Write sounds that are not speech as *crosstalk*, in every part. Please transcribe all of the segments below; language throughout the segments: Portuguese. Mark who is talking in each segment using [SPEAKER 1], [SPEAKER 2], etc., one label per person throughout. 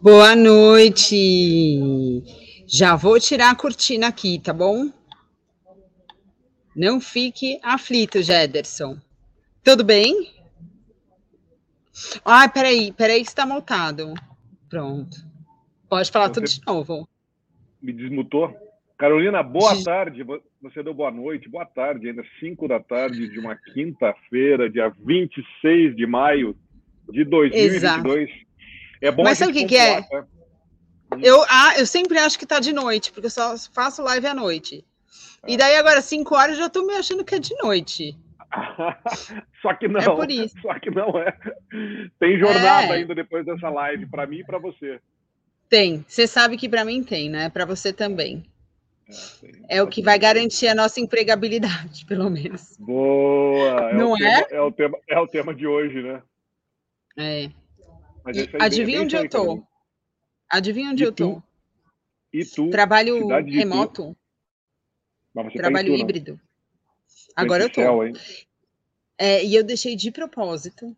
[SPEAKER 1] Boa noite. Já vou tirar a cortina aqui, tá bom? Não fique aflito, Jederson. Tudo bem? Ai, peraí, peraí que está multado. Pronto. Pode falar Você tudo de novo.
[SPEAKER 2] Me desmutou? Carolina, boa de... tarde. Você deu boa noite, boa tarde, ainda 5 da tarde de uma quinta-feira, dia 26 de maio de 2022. Exato.
[SPEAKER 1] É bom Mas sabe o que, que é? Tá? Eu, ah, eu sempre acho que tá de noite, porque eu só faço live à noite. E daí agora, 5 horas, já tô me achando que é de noite. *laughs*
[SPEAKER 2] só que não. É por isso. Só que não é. Tem jornada é. ainda depois dessa live, para mim e para você.
[SPEAKER 1] Tem. Você sabe que para mim tem, né? Para você também. É, é o que vai garantir a nossa empregabilidade, *laughs* pelo menos.
[SPEAKER 2] Boa! É não é? Tema, é, o tema, é o tema de hoje, né?
[SPEAKER 1] É. Adivinha onde eu tô? Adivinha onde eu tô? Trabalho remoto. Trabalho tá híbrido. Agora eu tô. Céu, é, e eu deixei de propósito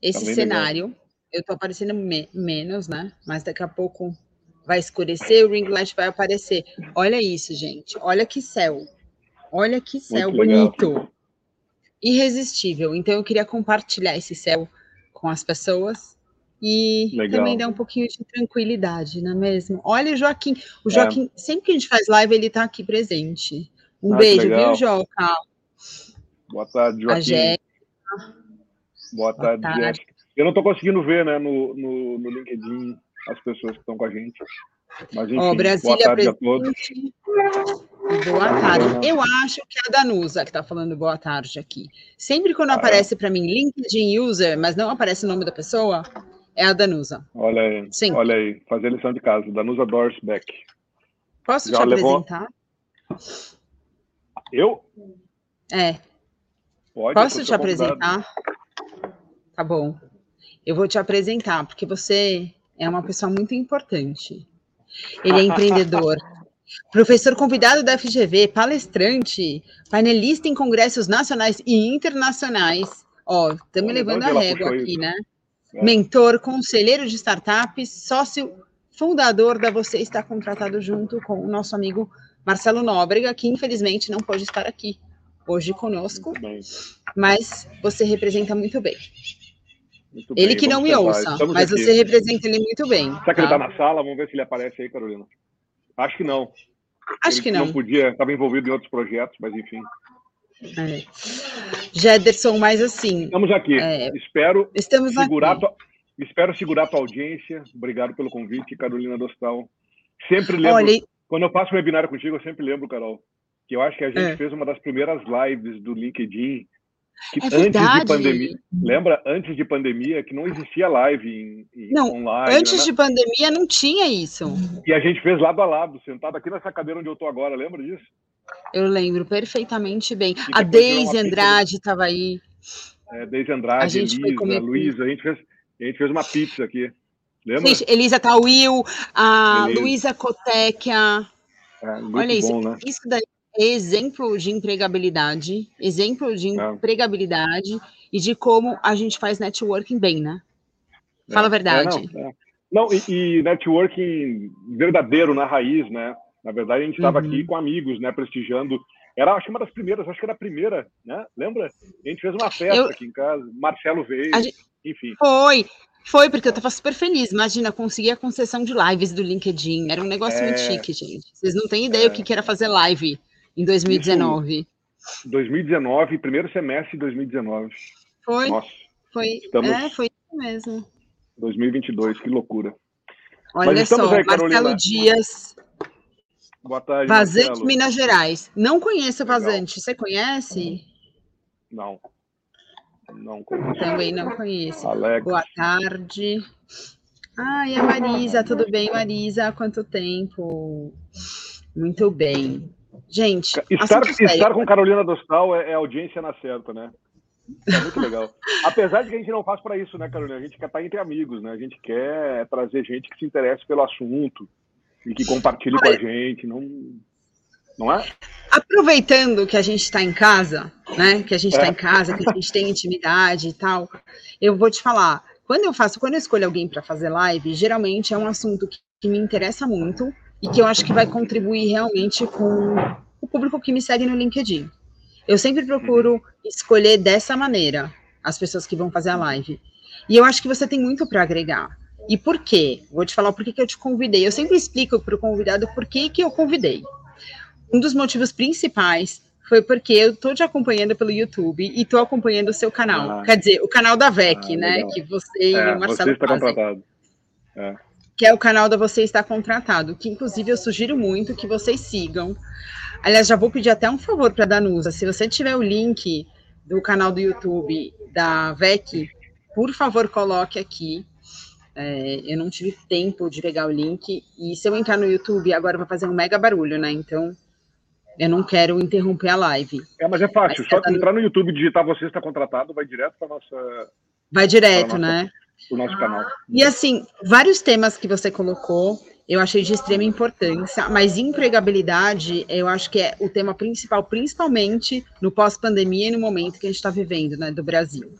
[SPEAKER 1] esse tá cenário. Legal. Eu tô aparecendo me menos, né? Mas daqui a pouco vai escurecer, o ring light vai aparecer. Olha isso, gente. Olha que céu. Olha que céu Muito bonito. Legal. Irresistível. Então eu queria compartilhar esse céu com as pessoas e Legal. também dar um pouquinho de tranquilidade, não é mesmo? Olha o Joaquim. O é. Joaquim, é. sempre que a gente faz live, ele está aqui presente. Um ah, beijo, viu, Joca?
[SPEAKER 2] Boa tarde, Joaquim. Boa tarde, Boa tarde. Jéssica. Eu não estou conseguindo ver, né, no, no, no, LinkedIn as pessoas que estão com a gente. Mas, enfim, oh, Brasília boa tarde a todos.
[SPEAKER 1] Boa tarde. Eu acho que é a Danusa que está falando boa tarde aqui. Sempre quando ah, é? aparece é? para mim LinkedIn user, mas não aparece o nome da pessoa, é a Danusa.
[SPEAKER 2] Olha aí. Sim. Olha aí, fazer lição de casa. Danusa Dorsbeck.
[SPEAKER 1] Posso Já te levou... apresentar?
[SPEAKER 2] Eu?
[SPEAKER 1] É. Pode, Posso te apresentar? Tá bom. Eu vou te apresentar, porque você é uma pessoa muito importante. Ele é empreendedor. *laughs* Professor convidado da FGV, palestrante, painelista em congressos nacionais e internacionais. Ó, estamos levando a régua aqui, né? É. Mentor, conselheiro de startups, sócio fundador da Você Está Contratado junto com o nosso amigo Marcelo Nóbrega, que infelizmente não pode estar aqui hoje conosco, mas você representa muito bem. Muito ele bem, que não me ouça, mas aqui. você representa ele muito bem.
[SPEAKER 2] Será tá? que ele está tá na sala? Vamos ver se ele aparece aí, Carolina. Acho que não.
[SPEAKER 1] Acho ele que não.
[SPEAKER 2] Não podia, estava envolvido em outros projetos, mas enfim.
[SPEAKER 1] É. Jederson, mas assim.
[SPEAKER 2] Estamos aqui. É, espero estamos segurar aqui. Tua, espero segurar a tua audiência. Obrigado pelo convite, Carolina Dostal. Sempre lembro. Olha, quando eu passo um webinar contigo, eu sempre lembro, Carol, que eu acho que a gente é. fez uma das primeiras lives do LinkedIn que é antes de pandemia, lembra antes de pandemia que não existia live em, em
[SPEAKER 1] não, online. Antes né? de pandemia não tinha isso.
[SPEAKER 2] E a gente fez lado a lado, sentado aqui nessa cadeira onde eu estou agora, lembra disso?
[SPEAKER 1] Eu lembro perfeitamente bem. A Deise Andrade estava aí.
[SPEAKER 2] É, Deise Andrade, Elisa, Luísa, a gente fez a gente fez uma pizza aqui. Lembra? Gente,
[SPEAKER 1] Elisa Tauil, a Luísa Coteca. É, Olha isso, bom, né? isso daí exemplo de empregabilidade, exemplo de é. empregabilidade e de como a gente faz networking bem, né? Fala a é, verdade.
[SPEAKER 2] É, não, não e, e, networking verdadeiro na raiz, né? Na verdade, a gente estava uhum. aqui com amigos, né? Prestigiando. Era, acho que uma das primeiras, acho que era a primeira, né? Lembra? A gente fez uma festa Eu... aqui em casa, Marcelo veio, gente... enfim.
[SPEAKER 1] Foi, foi, porque eu tava super feliz. Imagina, conseguir a concessão de lives do LinkedIn. Era um negócio é... muito chique, gente. Vocês não têm ideia é... o que era fazer live em 2019.
[SPEAKER 2] Isso, 2019, primeiro semestre de 2019.
[SPEAKER 1] Foi. Nossa. Foi, estamos... é, foi isso mesmo.
[SPEAKER 2] 2022, que loucura.
[SPEAKER 1] Olha só, aí, Marcelo Dias.
[SPEAKER 2] Boa tarde.
[SPEAKER 1] Vazante, Marcelo. Minas Gerais. Não conheço Vazante. Você conhece?
[SPEAKER 2] Não. Não conheço.
[SPEAKER 1] Também não conheço. Alex. Boa tarde. Ai, a Marisa, tudo bem, Marisa? Há quanto tempo? Muito bem. Gente,
[SPEAKER 2] estar, estar com Carolina Dostal é, é, audiência na certa, né? É muito legal. *laughs* Apesar de que a gente não faz para isso, né, Carolina? A gente quer estar entre amigos, né? A gente quer trazer gente que se interesse pelo assunto e que compartilhe Olha, com a gente. Não, não é?
[SPEAKER 1] Aproveitando que a gente está em casa, né? Que a gente está é. em casa, que a gente tem intimidade e tal, eu vou te falar. quando eu faço, quando eu escolho alguém para fazer live, geralmente é um assunto que, que, me interessa muito e que eu acho que vai contribuir realmente com o público que me segue no LinkedIn. Eu sempre procuro escolher dessa maneira as pessoas que vão fazer a live. E eu acho que você tem muito para agregar. E por quê? Vou te falar por que eu te convidei. Eu sempre explico para o convidado por que, que eu convidei. Um dos motivos principais foi porque eu tô te acompanhando pelo YouTube e tô acompanhando o seu canal. Ah, Quer dizer, o canal da VEC, ah, né? Legal. Que você é, e o Marcelo
[SPEAKER 2] você está fazem. contratado.
[SPEAKER 1] É. Que é o canal da Você Está Contratado, que inclusive eu sugiro muito que vocês sigam. Aliás, já vou pedir até um favor para a Danusa. Se você tiver o link do canal do YouTube da VEC, por favor, coloque aqui. É, eu não tive tempo de pegar o link. E se eu entrar no YouTube, agora vai fazer um mega barulho, né? Então, eu não quero interromper a live.
[SPEAKER 2] É, mas é fácil. Mas Só tá entrar no YouTube, digitar você está contratado, vai direto para nossa.
[SPEAKER 1] Vai direto, né?
[SPEAKER 2] O nosso canal.
[SPEAKER 1] E assim, vários temas que você colocou, eu achei de extrema importância, mas empregabilidade, eu acho que é o tema principal, principalmente no pós-pandemia e no momento que a gente está vivendo, né, do Brasil.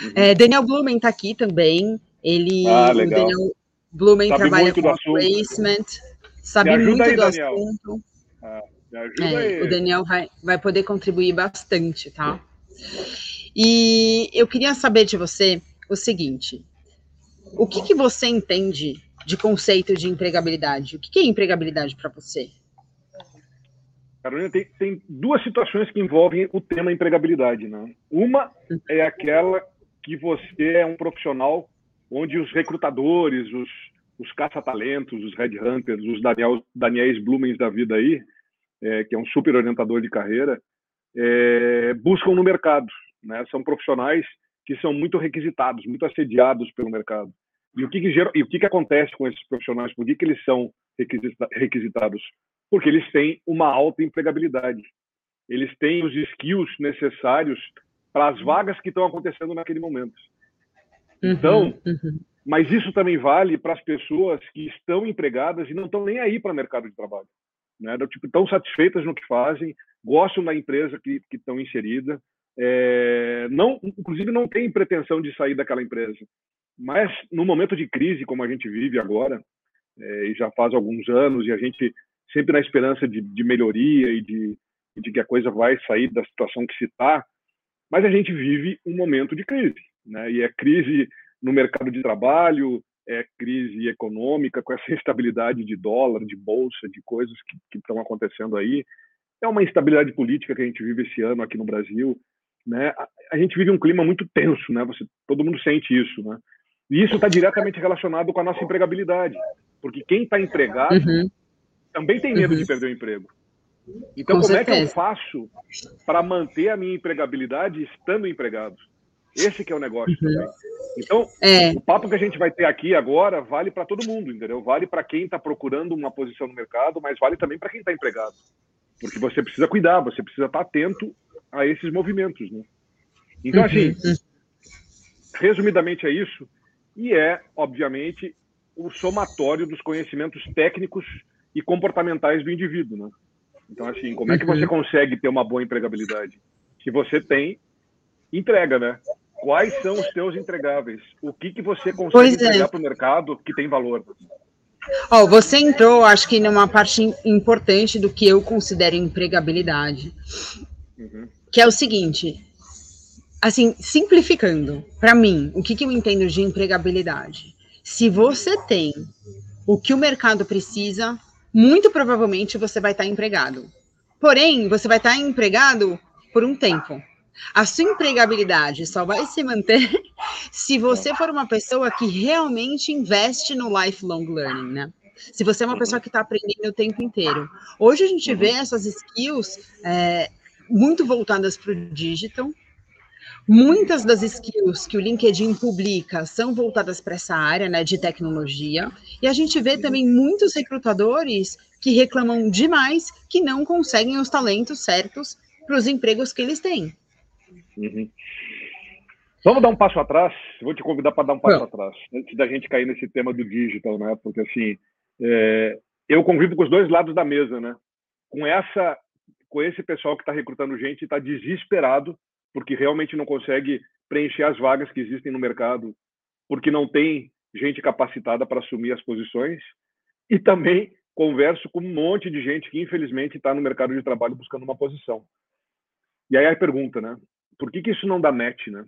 [SPEAKER 1] Uhum. É, Daniel Blumen está aqui também. Ele,
[SPEAKER 2] ah, o Daniel
[SPEAKER 1] Blumen sabe trabalha com placement, sabe muito aí, do Daniel. assunto. Ah. É. O Daniel vai, vai poder contribuir bastante, tá? E eu queria saber de você o seguinte: o que, que você entende de conceito de empregabilidade? O que, que é empregabilidade para você?
[SPEAKER 2] Carolina, tem, tem, duas situações que envolvem o tema empregabilidade. Né? Uma é aquela que você é um profissional onde os recrutadores, os, os caça-talentos, os headhunters, os Daniel, Daniels Blumens da vida aí, é, que é um super orientador de carreira, é, buscam no mercado. Né? São profissionais que são muito requisitados, muito assediados pelo mercado. E o que, que, e o que, que acontece com esses profissionais? Por que, que eles são requisitados? Porque eles têm uma alta empregabilidade. Eles têm os skills necessários para as vagas que estão acontecendo naquele momento. Uhum, então, uhum. mas isso também vale para as pessoas que estão empregadas e não estão nem aí para o mercado de trabalho né? tipo, estão satisfeitas no que fazem, gostam da empresa que estão inserida, é, não, inclusive não tem pretensão de sair daquela empresa. Mas no momento de crise como a gente vive agora, é, e já faz alguns anos, e a gente sempre na esperança de, de melhoria e de, de que a coisa vai sair da situação que se está, mas a gente vive um momento de crise, né? E é crise no mercado de trabalho, é, crise econômica, com essa *laughs* instabilidade de dólar, de bolsa, de coisas que, estão acontecendo aí. É uma instabilidade política que a gente vive esse ano aqui no Brasil. Né? A, gente vive um clima muito tenso, né? Você, todo mundo sente isso, né? E isso está diretamente relacionado com a nossa empregabilidade, porque quem está empregado uhum. também tem medo uhum. de perder o emprego. Então, com como certeza. é que eu faço para manter a minha empregabilidade estando empregado? Esse que é o negócio uhum. também. Então, é. o papo que a gente vai ter aqui agora vale para todo mundo, entendeu? Vale para quem está procurando uma posição no mercado, mas vale também para quem está empregado. Porque você precisa cuidar, você precisa estar tá atento a esses movimentos, né? Então, assim, uhum. resumidamente é isso. E é, obviamente, o somatório dos conhecimentos técnicos e comportamentais do indivíduo, né? Então, assim, como é que você uhum. consegue ter uma boa empregabilidade? Se você tem entrega, né? quais são os teus entregáveis? O que, que você consegue pois é. entregar é. para o mercado que tem valor?
[SPEAKER 1] Oh, você entrou, acho que numa parte importante do que eu considero empregabilidade, uhum. Que é o seguinte, assim, simplificando, para mim, o que, que eu entendo de empregabilidade? Se você tem o que o mercado precisa, muito provavelmente você vai estar empregado. Porém, você vai estar empregado por um tempo. A sua empregabilidade só vai se manter *laughs* se você for uma pessoa que realmente investe no lifelong learning, né? Se você é uma pessoa que está aprendendo o tempo inteiro. Hoje a gente vê essas skills é, muito voltadas para o digital. Muitas das skills que o LinkedIn publica são voltadas para essa área né, de tecnologia. E a gente vê também muitos recrutadores que reclamam demais que não conseguem os talentos certos para os empregos que eles têm.
[SPEAKER 2] Uhum. Vamos dar um passo atrás. Vou te convidar para dar um passo Não. atrás, antes da gente cair nesse tema do digital, né? Porque assim, é, eu convivo com os dois lados da mesa, né? Com essa, com esse pessoal que está recrutando gente, está desesperado porque realmente não consegue preencher as vagas que existem no mercado porque não tem gente capacitada para assumir as posições, e também converso com um monte de gente que, infelizmente, está no mercado de trabalho buscando uma posição. E aí a pergunta, né? Por que, que isso não dá match, né?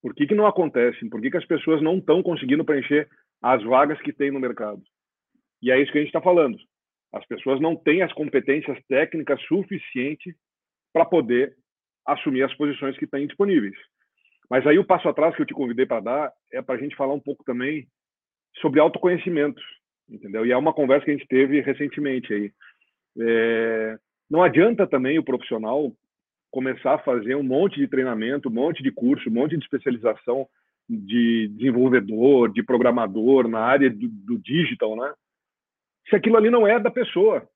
[SPEAKER 2] Por que, que não acontece? Por que, que as pessoas não estão conseguindo preencher as vagas que tem no mercado? E é isso que a gente está falando. As pessoas não têm as competências técnicas suficientes para poder assumir as posições que têm disponíveis. Mas aí o passo atrás que eu te convidei para dar é para a gente falar um pouco também sobre autoconhecimento, entendeu? E é uma conversa que a gente teve recentemente aí. É, não adianta também o profissional começar a fazer um monte de treinamento, um monte de curso, um monte de especialização de desenvolvedor, de programador na área do, do digital, né? Se aquilo ali não é da pessoa,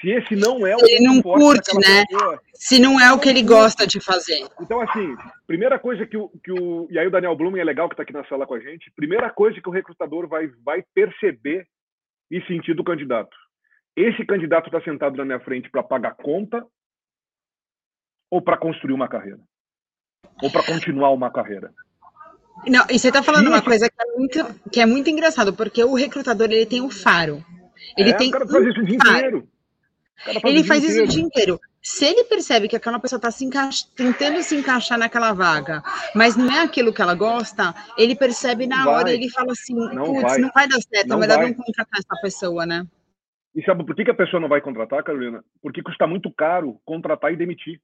[SPEAKER 2] se esse não é o
[SPEAKER 1] ele não curte, né? Pessoa, se não é o que ele gosta de fazer.
[SPEAKER 2] Então, assim, primeira coisa que o, que o e aí o Daniel Blum é legal que está aqui na sala com a gente. Primeira coisa que o recrutador vai vai perceber e sentir do candidato. Esse candidato está sentado na minha frente para pagar conta ou para construir uma carreira ou para continuar uma carreira.
[SPEAKER 1] Não, e você está falando uma coisa que é, muito, que é muito engraçado, porque o recrutador ele tem um faro. Ele é, tem
[SPEAKER 2] o cara faz isso o dia inteiro.
[SPEAKER 1] Ele faz isso o dia inteiro. Se ele percebe que aquela pessoa está se tentando se encaixar naquela vaga, mas não é aquilo que ela gosta, ele percebe na hora e ele fala assim: putz, não vai dar certo, não é melhor vai. não contratar essa pessoa, né?
[SPEAKER 2] E sabe por que, que a pessoa não vai contratar, Carolina? Porque custa muito caro contratar e demitir.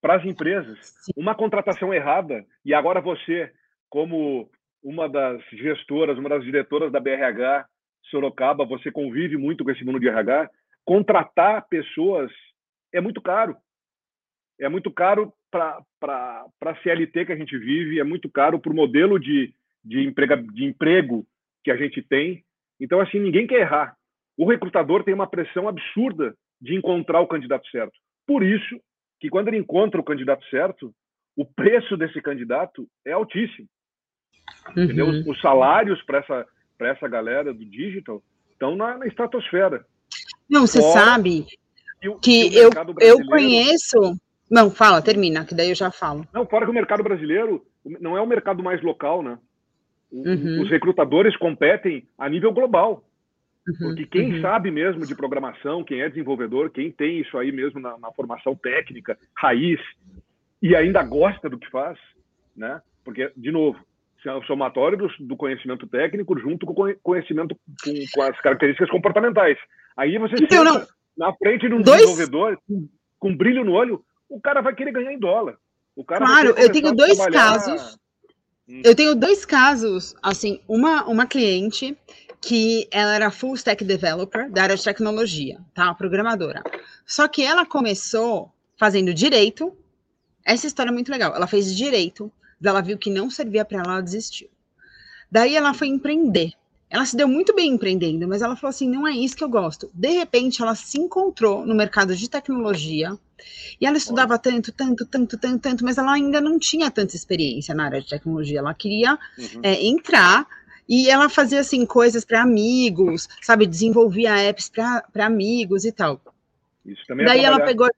[SPEAKER 2] Para as empresas, Sim. uma contratação errada, e agora você, como uma das gestoras, uma das diretoras da BRH Sorocaba, você convive muito com esse mundo de RH, contratar pessoas é muito caro. É muito caro para a CLT que a gente vive, é muito caro para o modelo de, de, emprega, de emprego que a gente tem. Então, assim, ninguém quer errar. O recrutador tem uma pressão absurda de encontrar o candidato certo. Por isso que, quando ele encontra o candidato certo, o preço desse candidato é altíssimo. Uhum. Os, os, salários para essa, essa galera do digital estão na, na estratosfera.
[SPEAKER 1] Não, você sabe que eu, eu conheço. Não, fala, termina, que daí eu já falo.
[SPEAKER 2] Não, fora que o mercado brasileiro não é o mercado mais local, né? Uhum. Os recrutadores competem a nível global. Uhum, porque quem uhum. sabe mesmo de programação, quem é desenvolvedor, quem tem isso aí mesmo na, na, formação técnica, raiz, e ainda gosta do que faz, né? Porque, de novo, o somatório do, do conhecimento técnico junto com o conhecimento com, com as características comportamentais. Aí você então, não. na frente de um dois... desenvolvedor com brilho no olho, o cara vai querer ganhar em dólar. O cara
[SPEAKER 1] claro, eu tenho dois trabalhar... casos. Hum. Eu tenho dois casos, assim, uma, uma cliente que ela era full stack developer da área de tecnologia, tá? Programadora. Só que ela começou fazendo direito. Essa história é muito legal. Ela fez direito, ela viu que não servia para ela, ela desistiu. Daí ela foi empreender. Ela se deu muito bem empreendendo, mas ela falou assim: não é isso que eu gosto. De repente, ela se encontrou no mercado de tecnologia e ela estudava tanto, tanto, tanto, tanto, tanto, mas ela ainda não tinha tanta experiência na área de tecnologia. Ela queria uhum. é, entrar e ela fazia assim coisas para amigos, sabe? Desenvolvia apps para amigos e tal. Isso também é Daí ela pegou.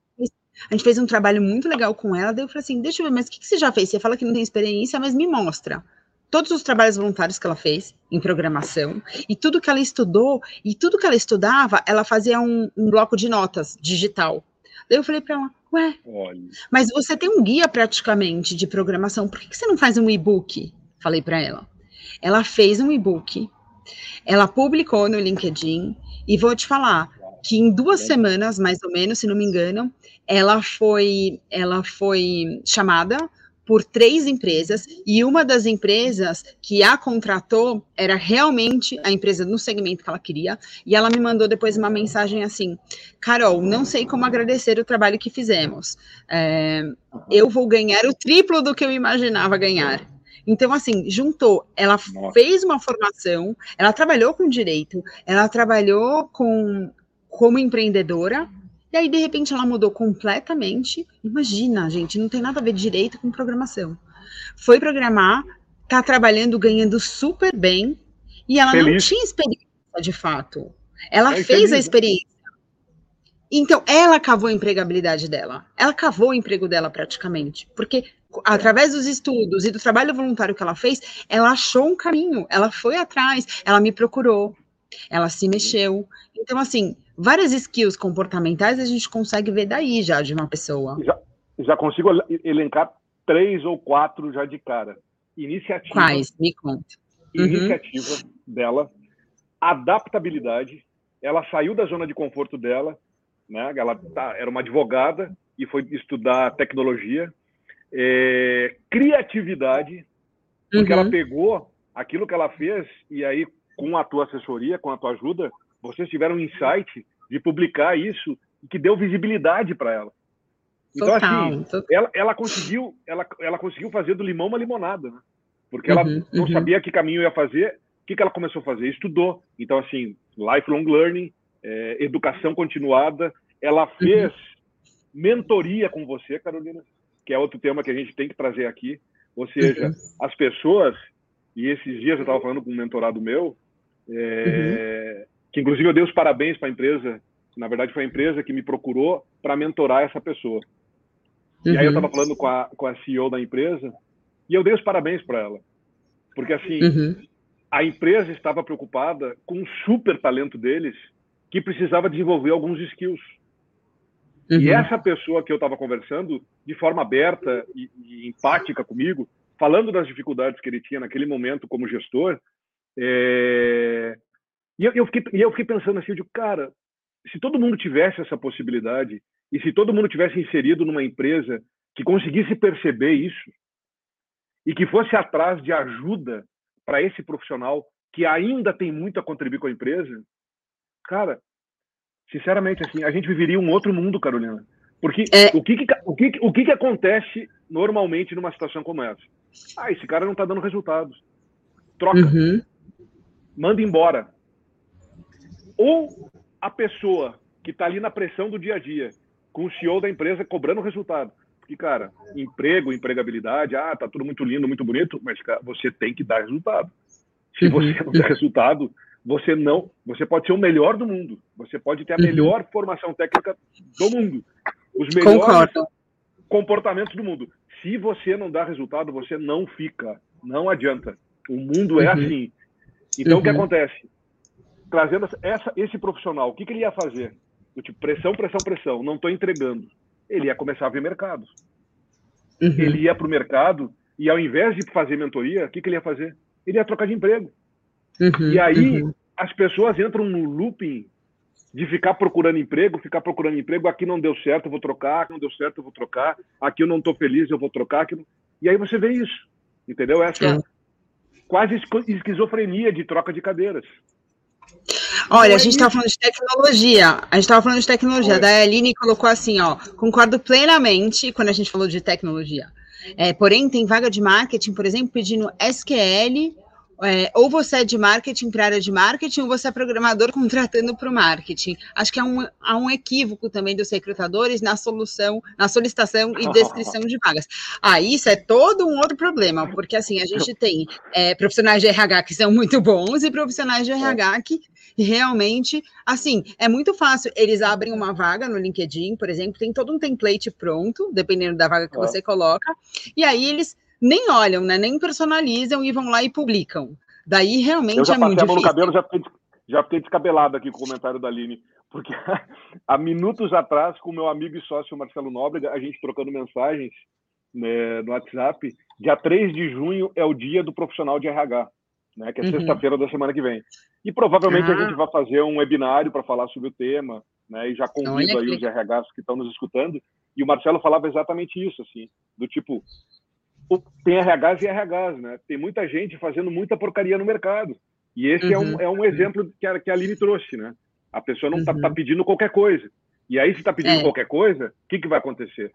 [SPEAKER 1] A gente fez um trabalho muito legal com ela. Daí eu falei assim: deixa eu ver, mas o que, que você já fez? Você fala que não tem experiência, mas me mostra todos os trabalhos voluntários que ela fez em programação e tudo que ela estudou e tudo que ela estudava, ela fazia um, um bloco de notas digital. Daí eu falei para ela, ué, Olha. mas você tem um guia praticamente de programação, por que, que você não faz um e-book? Falei para ela. Ela fez um e-book, ela publicou no LinkedIn e vou te falar que em duas semanas, mais ou menos, se não me engano, ela foi, ela foi chamada por três empresas e uma das empresas que a contratou era realmente a empresa no segmento que ela queria. E ela me mandou depois uma mensagem assim: Carol, não sei como agradecer o trabalho que fizemos. É, eu vou ganhar o triplo do que eu imaginava ganhar. Então, assim, juntou, ela Nossa. fez uma formação, ela trabalhou com direito, ela trabalhou com como empreendedora, e aí, de repente, ela mudou completamente. Imagina, gente, não tem nada a ver direito com programação. Foi programar, tá trabalhando, ganhando super bem, e ela Feliz. não tinha experiência de fato. Ela é fez a experiência. Então, ela cavou a empregabilidade dela. Ela cavou o emprego dela praticamente. Porque através dos estudos e do trabalho voluntário que ela fez, ela achou um caminho, ela foi atrás, ela me procurou, ela se mexeu. Então, assim, várias skills comportamentais a gente consegue ver daí já de uma pessoa.
[SPEAKER 2] Já, já consigo elencar três ou quatro já de cara. Iniciativa.
[SPEAKER 1] Quais? Me conta.
[SPEAKER 2] Uhum. Iniciativa uhum. dela, adaptabilidade. Ela saiu da zona de conforto dela, né? Ela tá, era uma advogada e foi estudar tecnologia. É, criatividade, porque uhum. ela pegou aquilo que ela fez e aí com a tua assessoria, com a tua ajuda, vocês tiveram um insight de publicar isso que deu visibilidade para ela. Então, total, assim. Ela, ela, conseguiu, ela, ela conseguiu fazer do limão uma limonada, né? Porque ela uhum, não uhum. sabia que caminho ia fazer. O que, que ela começou a fazer? Estudou. Então, assim, lifelong learning, é, educação continuada. Ela uhum. fez uhum. mentoria com você, Carolina, que é outro tema que a gente tem que trazer aqui. Ou seja, uhum. as pessoas, e esses dias eu estava falando com um mentorado meu, é, uhum. que inclusive eu dei os parabéns para a empresa, na verdade foi a empresa que me procurou para mentorar essa pessoa. Uhum. E aí eu estava uhum. falando com a, com a CEO da empresa e eu dei os parabéns para ela. Porque assim, uhum. a empresa estava preocupada com o super talento deles que precisava desenvolver alguns skills. Uhum. E essa pessoa que eu estava conversando, de forma aberta e, e, empática comigo, falando das dificuldades que ele tinha naquele momento como gestor, é... E eu, eu, fiquei, eu fiquei pensando assim, eu digo, cara, se todo mundo tivesse essa possibilidade e se todo mundo tivesse inserido numa empresa que conseguisse perceber isso e que fosse atrás de ajuda para esse profissional que ainda tem muito a contribuir com a empresa, cara, sinceramente assim, a gente viveria um outro mundo, Carolina. Porque é... o, que, que, o, que, o que, que acontece normalmente numa situação como essa? Ah, esse cara não está dando resultados. Troca. Uhum manda embora. Ou a pessoa que está ali na pressão do dia a dia, com o CEO da empresa cobrando resultado. Porque, cara, emprego, empregabilidade, ah, tá tudo muito lindo, muito bonito, mas cara, você tem que dar resultado. Se uhum. você não der *laughs* resultado, você não, você pode ser o melhor do mundo, você pode ter a uhum. melhor formação técnica do mundo, os melhores Concordo. comportamentos do mundo. Se você não dá resultado, você não fica, não adianta. O mundo é uhum. assim. Então, uhum. o que uhum. acontece? Trazendo essa, esse profissional, o que, que ele ia fazer? Eu, tipo, pressão, pressão, pressão, não estou entregando. Ele ia começar a ver mercado. Uhum. Ele ia para o mercado e, ao invés de fazer mentoria, o que, que ele ia fazer? Ele ia trocar de emprego. Uhum. E aí, uhum. as pessoas entram no looping de ficar procurando emprego, ficar procurando emprego, aqui não deu certo, eu vou trocar, aqui não deu certo, eu vou trocar, aqui eu não estou feliz, eu vou trocar. Aqui... E aí você vê isso, entendeu? Essa, é quase esquizofrenia de troca de cadeiras.
[SPEAKER 1] Olha, a gente estava falando de tecnologia. A gente estava falando de tecnologia. Da Aline colocou assim, ó, concordo plenamente quando a gente falou de tecnologia. É, porém, tem vaga de marketing, por exemplo, pedindo SQL é, ou você é de marketing para área de marketing, ou você é programador contratando para o marketing. Acho que há um, há um equívoco também dos recrutadores na solução, na solicitação e descrição de vagas. Ah, isso é todo um outro problema, porque assim, a gente tem é, profissionais de RH que são muito bons e profissionais de RH que realmente, assim, é muito fácil. Eles abrem uma vaga no LinkedIn, por exemplo, tem todo um template pronto, dependendo da vaga que você coloca, e aí eles nem olham, né? Nem personalizam e vão lá e publicam. Daí realmente é muito difícil.
[SPEAKER 2] cabelo, já fiquei, já fiquei descabelado aqui com o comentário da Aline, porque *laughs* há minutos atrás, com o meu amigo e sócio Marcelo Nóbrega, a gente trocando mensagens né, no WhatsApp, dia 3 de junho é o dia do profissional de RH, né, que é uhum. sexta-feira da semana que vem. E provavelmente ah. a gente vai fazer um webinário para falar sobre o tema, né, e já convido aí os RHs que estão nos escutando, e o Marcelo falava exatamente isso, assim, do tipo, tem RHs e RHs, né? Tem muita gente fazendo muita porcaria no mercado. E esse uhum. é, um, uhum. é um exemplo que a, que a Aline trouxe, né? A pessoa não está uhum. tá pedindo qualquer coisa. E aí, se está pedindo é. qualquer coisa, o que, que vai acontecer?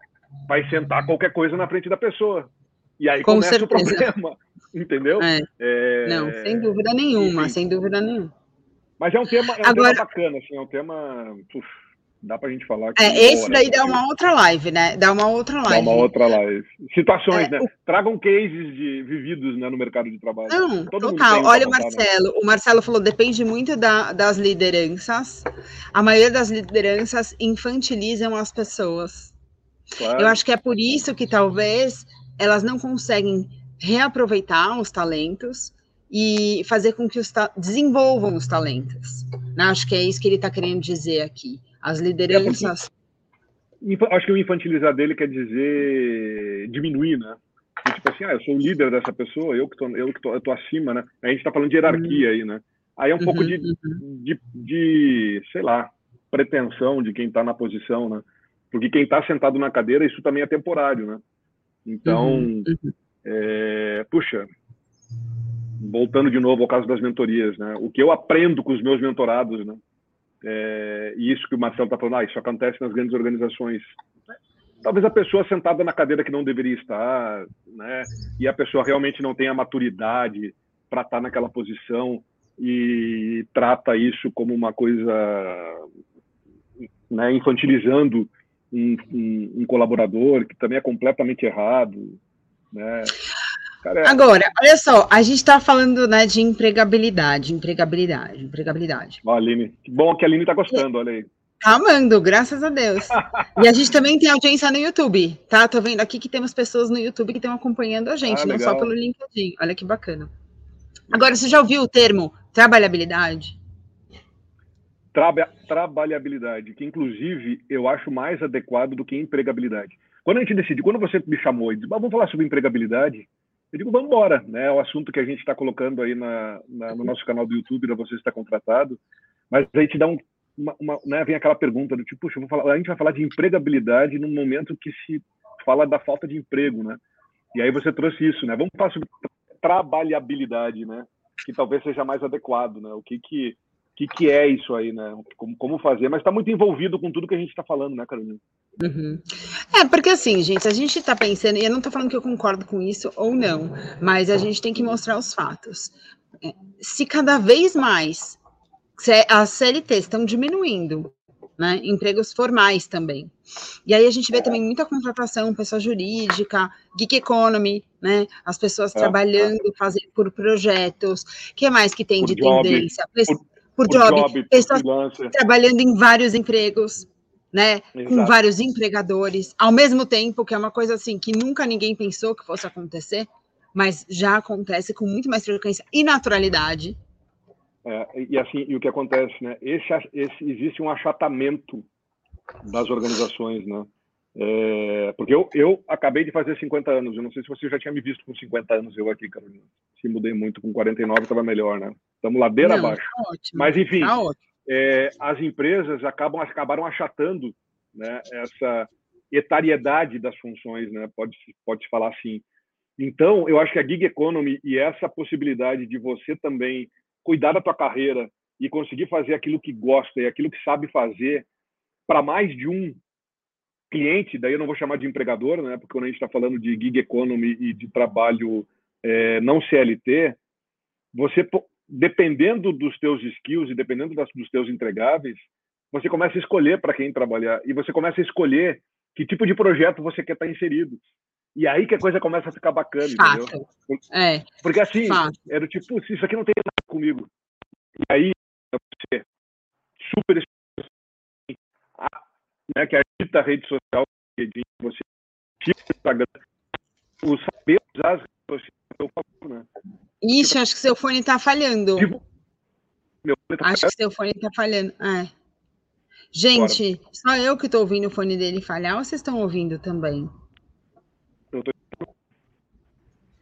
[SPEAKER 2] Vai sentar qualquer coisa na frente da pessoa. E aí Com começa certeza. o problema, *laughs* entendeu?
[SPEAKER 1] É. É... Não, sem dúvida nenhuma, Enfim. sem dúvida nenhuma.
[SPEAKER 2] Mas é um tema, é um Agora... tema bacana, assim, é um tema. Uf, dá pra gente falar.
[SPEAKER 1] É, esse daí dá uma outra live, né? Dá uma outra live.
[SPEAKER 2] Dá uma outra live. Situações, é, né? O... Tragam cases de vividos né, no mercado de trabalho.
[SPEAKER 1] Não, Todo total. Olha o né? Marcelo. O Marcelo falou, depende muito da, das lideranças. A maioria das lideranças infantilizam as pessoas. Claro. Eu acho que é por isso que talvez elas não conseguem reaproveitar os talentos e fazer com que os desenvolvam os talentos. Né? Acho que é isso que ele está querendo dizer aqui. As lideranças.
[SPEAKER 2] É acho que o infantilizar dele quer dizer diminuir, né? E, tipo assim, ah, eu sou o líder dessa pessoa, eu que tô, eu que tô, eu tô acima, né? A gente está falando de hierarquia uhum. aí, né? Aí é um uhum, pouco de, uhum. de, de, sei lá, pretensão de quem está na posição, né? Porque quem está sentado na cadeira, isso também é temporário, né? Então, uhum, uhum. é, puxa, voltando de novo ao caso das mentorias, né? O que eu aprendo com os meus mentorados, né? É, e isso que o Marcelo está falando, ah, isso acontece nas grandes organizações. Talvez a pessoa sentada na cadeira que não deveria estar, né? E a pessoa realmente não tem a maturidade para estar tá naquela posição e trata isso como uma coisa, né? Infantilizando um, um, um colaborador, que também é completamente errado, né?
[SPEAKER 1] Cara, é... Agora, olha só, a gente está falando né, de empregabilidade, empregabilidade, empregabilidade.
[SPEAKER 2] Ó, Aline, que bom que a Aline está gostando, olha aí.
[SPEAKER 1] Tá amando, graças a Deus. e a gente também tem audiência no YouTube, tá? Tô vendo aqui que temos pessoas no YouTube que estão acompanhando a gente, ah, não só pelo LinkedIn. Olha que bacana. Agora, você já ouviu o termo trabalhabilidade?
[SPEAKER 2] Traba trabalhabilidade, que inclusive eu acho mais adequado do que empregabilidade. Quando a gente decide, quando você me chamou e disse, vamos falar sobre empregabilidade, eu digo, vamos embora, né? É o assunto que a gente está colocando aí na, na, no nosso canal do YouTube, você está contratado, mas a gente dá um, uma, uma, né, vem aquela pergunta do tipo, puxa, falar, a gente vai falar de empregabilidade num momento que se fala da falta de emprego, né? E aí você trouxe isso, né? Vamos falar sobre trabalhabilidade, né? Que talvez seja mais adequado, né? O que que que, que é isso aí, né? Como, como fazer, mas está muito envolvido com tudo que a gente está falando, né, Carolina?
[SPEAKER 1] Uhum. É, porque assim, gente, a gente está pensando, e eu não estou falando que eu concordo com isso ou não, mas a gente tem que mostrar os fatos. É, se cada vez mais as CLTs estão diminuindo, né, empregos formais também. E aí a gente vê também muita contratação, pessoa jurídica, gig economy, né, as pessoas é, trabalhando, é. fazendo por projetos. O que mais que tem por de job, tendência? Por, por, job, job pessoas trabalhando em vários empregos, né, Exato. com vários empregadores, ao mesmo tempo, que é uma coisa assim que nunca ninguém pensou que fosse acontecer, mas já acontece com muito mais frequência e naturalidade.
[SPEAKER 2] É, e assim, e o que acontece, né? Esse, esse, existe um achatamento das organizações, né? É, porque eu, eu acabei de fazer 50 anos, eu não sei se você já tinha me visto com 50 anos, eu aqui, Carolina. Se mudei muito, com 49 estava melhor, né? Estamos ladeira não, abaixo. Tá ótimo, Mas, enfim, tá é, as empresas acabam, acabaram achatando né, essa etariedade das funções, né? Pode, pode falar assim. Então, eu acho que a gig economy e essa possibilidade de você também cuidar da tua carreira e conseguir fazer aquilo que gosta e aquilo que sabe fazer para mais de um cliente, daí eu não vou chamar de empregador, né? Porque quando a gente está falando de gig economy e de trabalho é, não CLT, você dependendo dos teus skills e dependendo das, dos teus entregáveis, você começa a escolher para quem trabalhar e você começa a escolher que tipo de projeto você quer estar tá inserido. E aí que a coisa começa a ficar bacana, Fato. entendeu? É. Porque assim, Fato. era tipo, isso aqui não tem nada comigo. E aí você super né, que agita a rede social, você tira o Instagram, o saber usar as redes sociais a seu favor, né?
[SPEAKER 1] Ixi, acho que seu fone está falhando. Tipo, tá acho falhando? que seu fone está falhando. É. Gente, Bora. só eu que estou ouvindo o fone dele falhar ou vocês estão ouvindo também? Eu tô...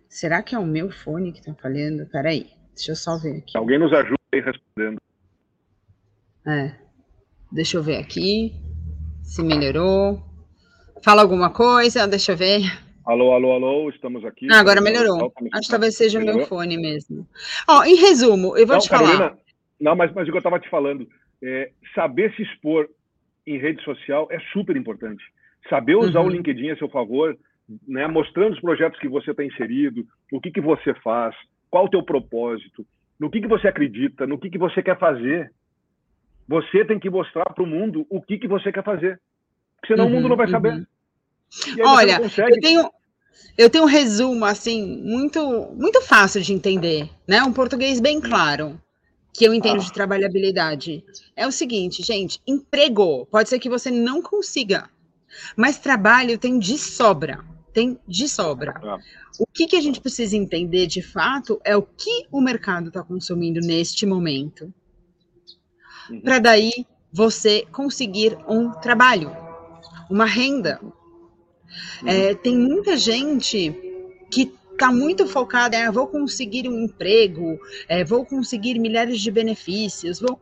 [SPEAKER 1] Será que é o meu fone que está falhando? Peraí, deixa eu só ver aqui.
[SPEAKER 2] Alguém nos ajuda aí respondendo.
[SPEAKER 1] É. Deixa eu ver aqui se melhorou. Fala alguma coisa, deixa eu ver.
[SPEAKER 2] Alô, alô, alô, estamos aqui.
[SPEAKER 1] Ah, agora melhorou. Acho que talvez seja melhorou? o meu fone mesmo. Ó, em resumo, eu vou não, te Carolina, falar.
[SPEAKER 2] Não, mas, mas o que eu estava te falando, é, saber se expor em rede social é super importante. Saber usar uhum. o LinkedIn a seu favor, né, mostrando os projetos que você está inserido, o que, que você faz, qual o teu propósito, no que, que você acredita, no que, que você quer fazer. Você tem que mostrar para o mundo o que, que você quer fazer. Senão uhum, o mundo não vai saber. Uhum.
[SPEAKER 1] Olha, eu tenho, eu tenho um resumo assim muito muito fácil de entender, né? Um português bem claro que eu entendo ah. de trabalhabilidade. É o seguinte, gente, emprego pode ser que você não consiga, mas trabalho tem de sobra. tem de sobra. É. O que, que a gente precisa entender de fato é o que o mercado está consumindo neste momento. Uhum. Para daí você conseguir um trabalho, uma renda. Uhum. É, tem muita gente que está muito focada em ah, vou conseguir um emprego, é, vou conseguir milhares de benefícios, vou...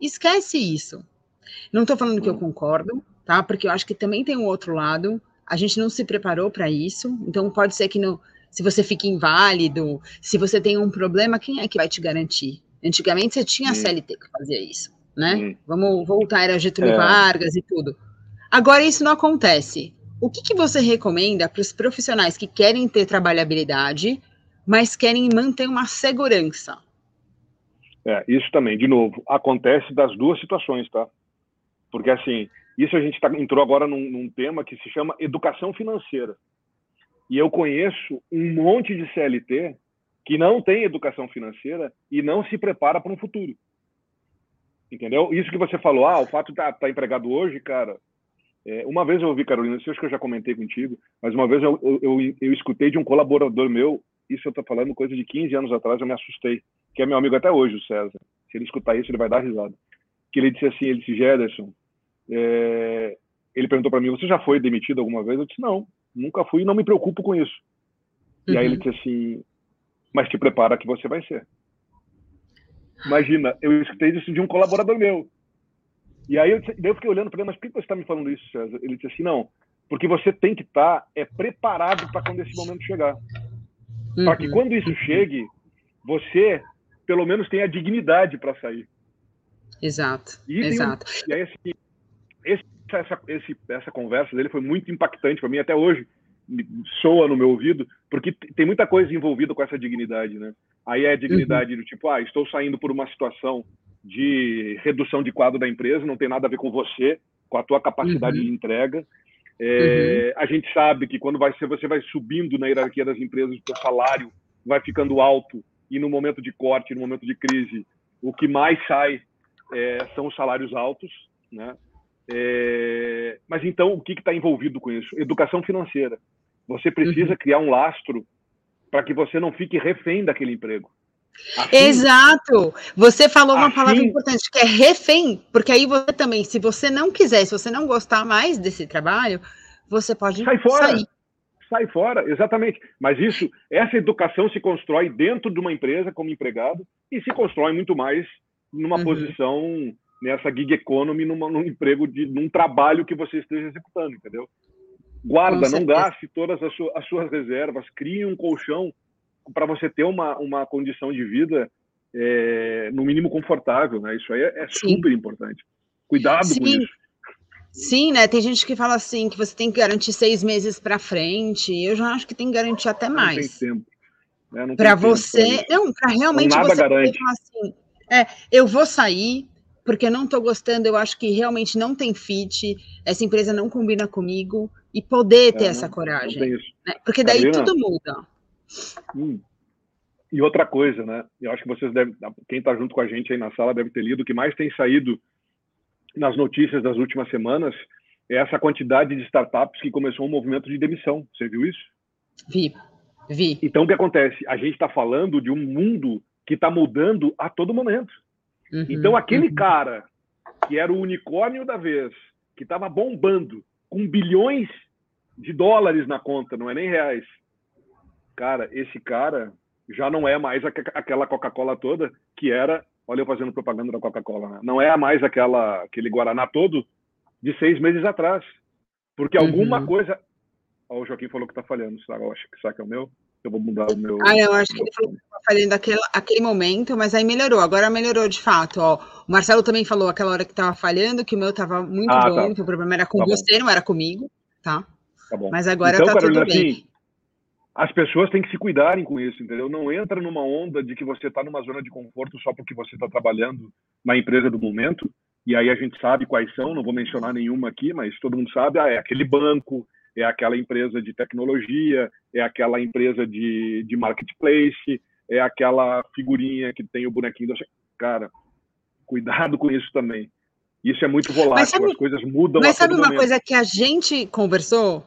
[SPEAKER 1] esquece isso. Não estou falando que eu concordo, tá? Porque eu acho que também tem um outro lado. A gente não se preparou para isso, então pode ser que no, se você fique inválido, se você tem um problema, quem é que vai te garantir? Antigamente você tinha a CLT que fazia isso né? Vamos voltar, era Getúlio é. Vargas e tudo. Agora isso não acontece. O que, que você recomenda para os profissionais que querem ter trabalhabilidade, mas querem manter uma segurança?
[SPEAKER 2] É, isso também, de novo, acontece das duas situações, tá? Porque assim, isso a gente tá, entrou agora num, num tema que se chama educação financeira. E eu conheço um monte de CLT que não tem educação financeira e não se prepara para um futuro. Entendeu? Isso que você falou, ah, o fato de estar tá, tá empregado hoje, cara. É, uma vez eu ouvi, Carolina, isso acho que eu já comentei contigo, mas uma vez eu, eu, eu, eu escutei de um colaborador meu, isso eu estou falando coisa de 15 anos atrás, eu me assustei, que é meu amigo até hoje, o César. Se ele escutar isso, ele vai dar risada. Que ele disse assim, ele disse, Gederson, é... ele perguntou para mim, você já foi demitido alguma vez? Eu disse, não, nunca fui e não me preocupo com isso. Uhum. E aí ele uhum. disse assim, mas te prepara que você vai ser. Imagina, eu escutei isso de um colaborador meu. E aí eu, eu fiquei olhando para ele, mas por que você está me falando isso, César? Ele disse assim, não, porque você tem que estar tá, é, preparado para quando esse momento chegar. Uhum. Para que quando isso chegue, você pelo menos tenha dignidade para sair.
[SPEAKER 1] Exato, e exato.
[SPEAKER 2] Um, e aí, assim, esse, essa, esse, essa conversa dele foi muito impactante para mim, até hoje soa no meu ouvido, porque tem muita coisa envolvida com essa dignidade, né? Aí é a dignidade uhum. do tipo, ah, estou saindo por uma situação de redução de quadro da empresa, não tem nada a ver com você, com a tua capacidade uhum. de entrega. É, uhum. A gente sabe que quando vai ser, você vai subindo na hierarquia das empresas, o salário vai ficando alto e no momento de corte, no momento de crise, o que mais sai é, são os salários altos, né? É, mas então, o que está envolvido com isso? Educação financeira. Você precisa uhum. criar um lastro para que você não fique refém daquele emprego.
[SPEAKER 1] Assim, Exato. Você falou uma assim, palavra importante, que é refém, porque aí você também, se você não quiser, se você não gostar mais desse trabalho, você pode
[SPEAKER 2] sai fora. sair. Sai fora, exatamente. Mas isso, essa educação se constrói dentro de uma empresa como empregado e se constrói muito mais numa uhum. posição nessa gig economy, numa, num emprego de num trabalho que você esteja executando, entendeu? Guarda, não gaste todas as, su as suas reservas, crie um colchão para você ter uma, uma condição de vida é, no mínimo confortável, né? Isso aí é, é super importante. Cuidado Sim. com isso.
[SPEAKER 1] Sim, né? Tem gente que fala assim que você tem que garantir seis meses para frente. Eu já acho que tem que garantir até mais. Não tem tempo. Né? Para você, não, para realmente você
[SPEAKER 2] garante.
[SPEAKER 1] falar assim, é, eu vou sair porque não estou gostando, eu acho que realmente não tem fit, essa empresa não combina comigo, e poder ter é, essa coragem. Né? Porque daí Carolina, tudo muda.
[SPEAKER 2] Hum. E outra coisa, né? Eu acho que vocês devem, quem está junto com a gente aí na sala deve ter lido, o que mais tem saído nas notícias das últimas semanas é essa quantidade de startups que começou um movimento de demissão. Você viu isso?
[SPEAKER 1] Vi, vi.
[SPEAKER 2] Então o que acontece? A gente está falando de um mundo que está mudando a todo momento. Uhum, então aquele uhum. cara que era o unicórnio da vez, que estava bombando, com bilhões de dólares na conta, não é nem reais. Cara, esse cara já não é mais aquela Coca-Cola toda que era, olha eu fazendo propaganda da Coca-Cola, né? não é mais aquela aquele Guaraná todo de seis meses atrás. Porque alguma uhum. coisa. Ó, o Joaquim falou que está falhando, sabe? Eu acho que sabe que é o meu. Eu vou mudar o meu.
[SPEAKER 1] Ah, eu acho que ele falou que estava falhando aquele, aquele momento, mas aí melhorou. Agora melhorou de fato. Ó. O Marcelo também falou aquela hora que estava falhando, que o meu estava muito ah, bom, tá. que o problema era com tá você, bom. não era comigo tá? Tá bom. Mas agora então, tá Carolina, tudo bem. Assim,
[SPEAKER 2] as pessoas têm que se cuidarem com isso, entendeu? Não entra numa onda de que você está numa zona de conforto só porque você está trabalhando na empresa do momento. E aí a gente sabe quais são, não vou mencionar nenhuma aqui, mas todo mundo sabe, ah, é aquele banco, é aquela empresa de tecnologia, é aquela empresa de, de marketplace, é aquela figurinha que tem o bonequinho da... Cara, cuidado com isso também. Isso é muito volátil, sabe, as coisas mudam.
[SPEAKER 1] Mas sabe uma momento. coisa que a gente conversou?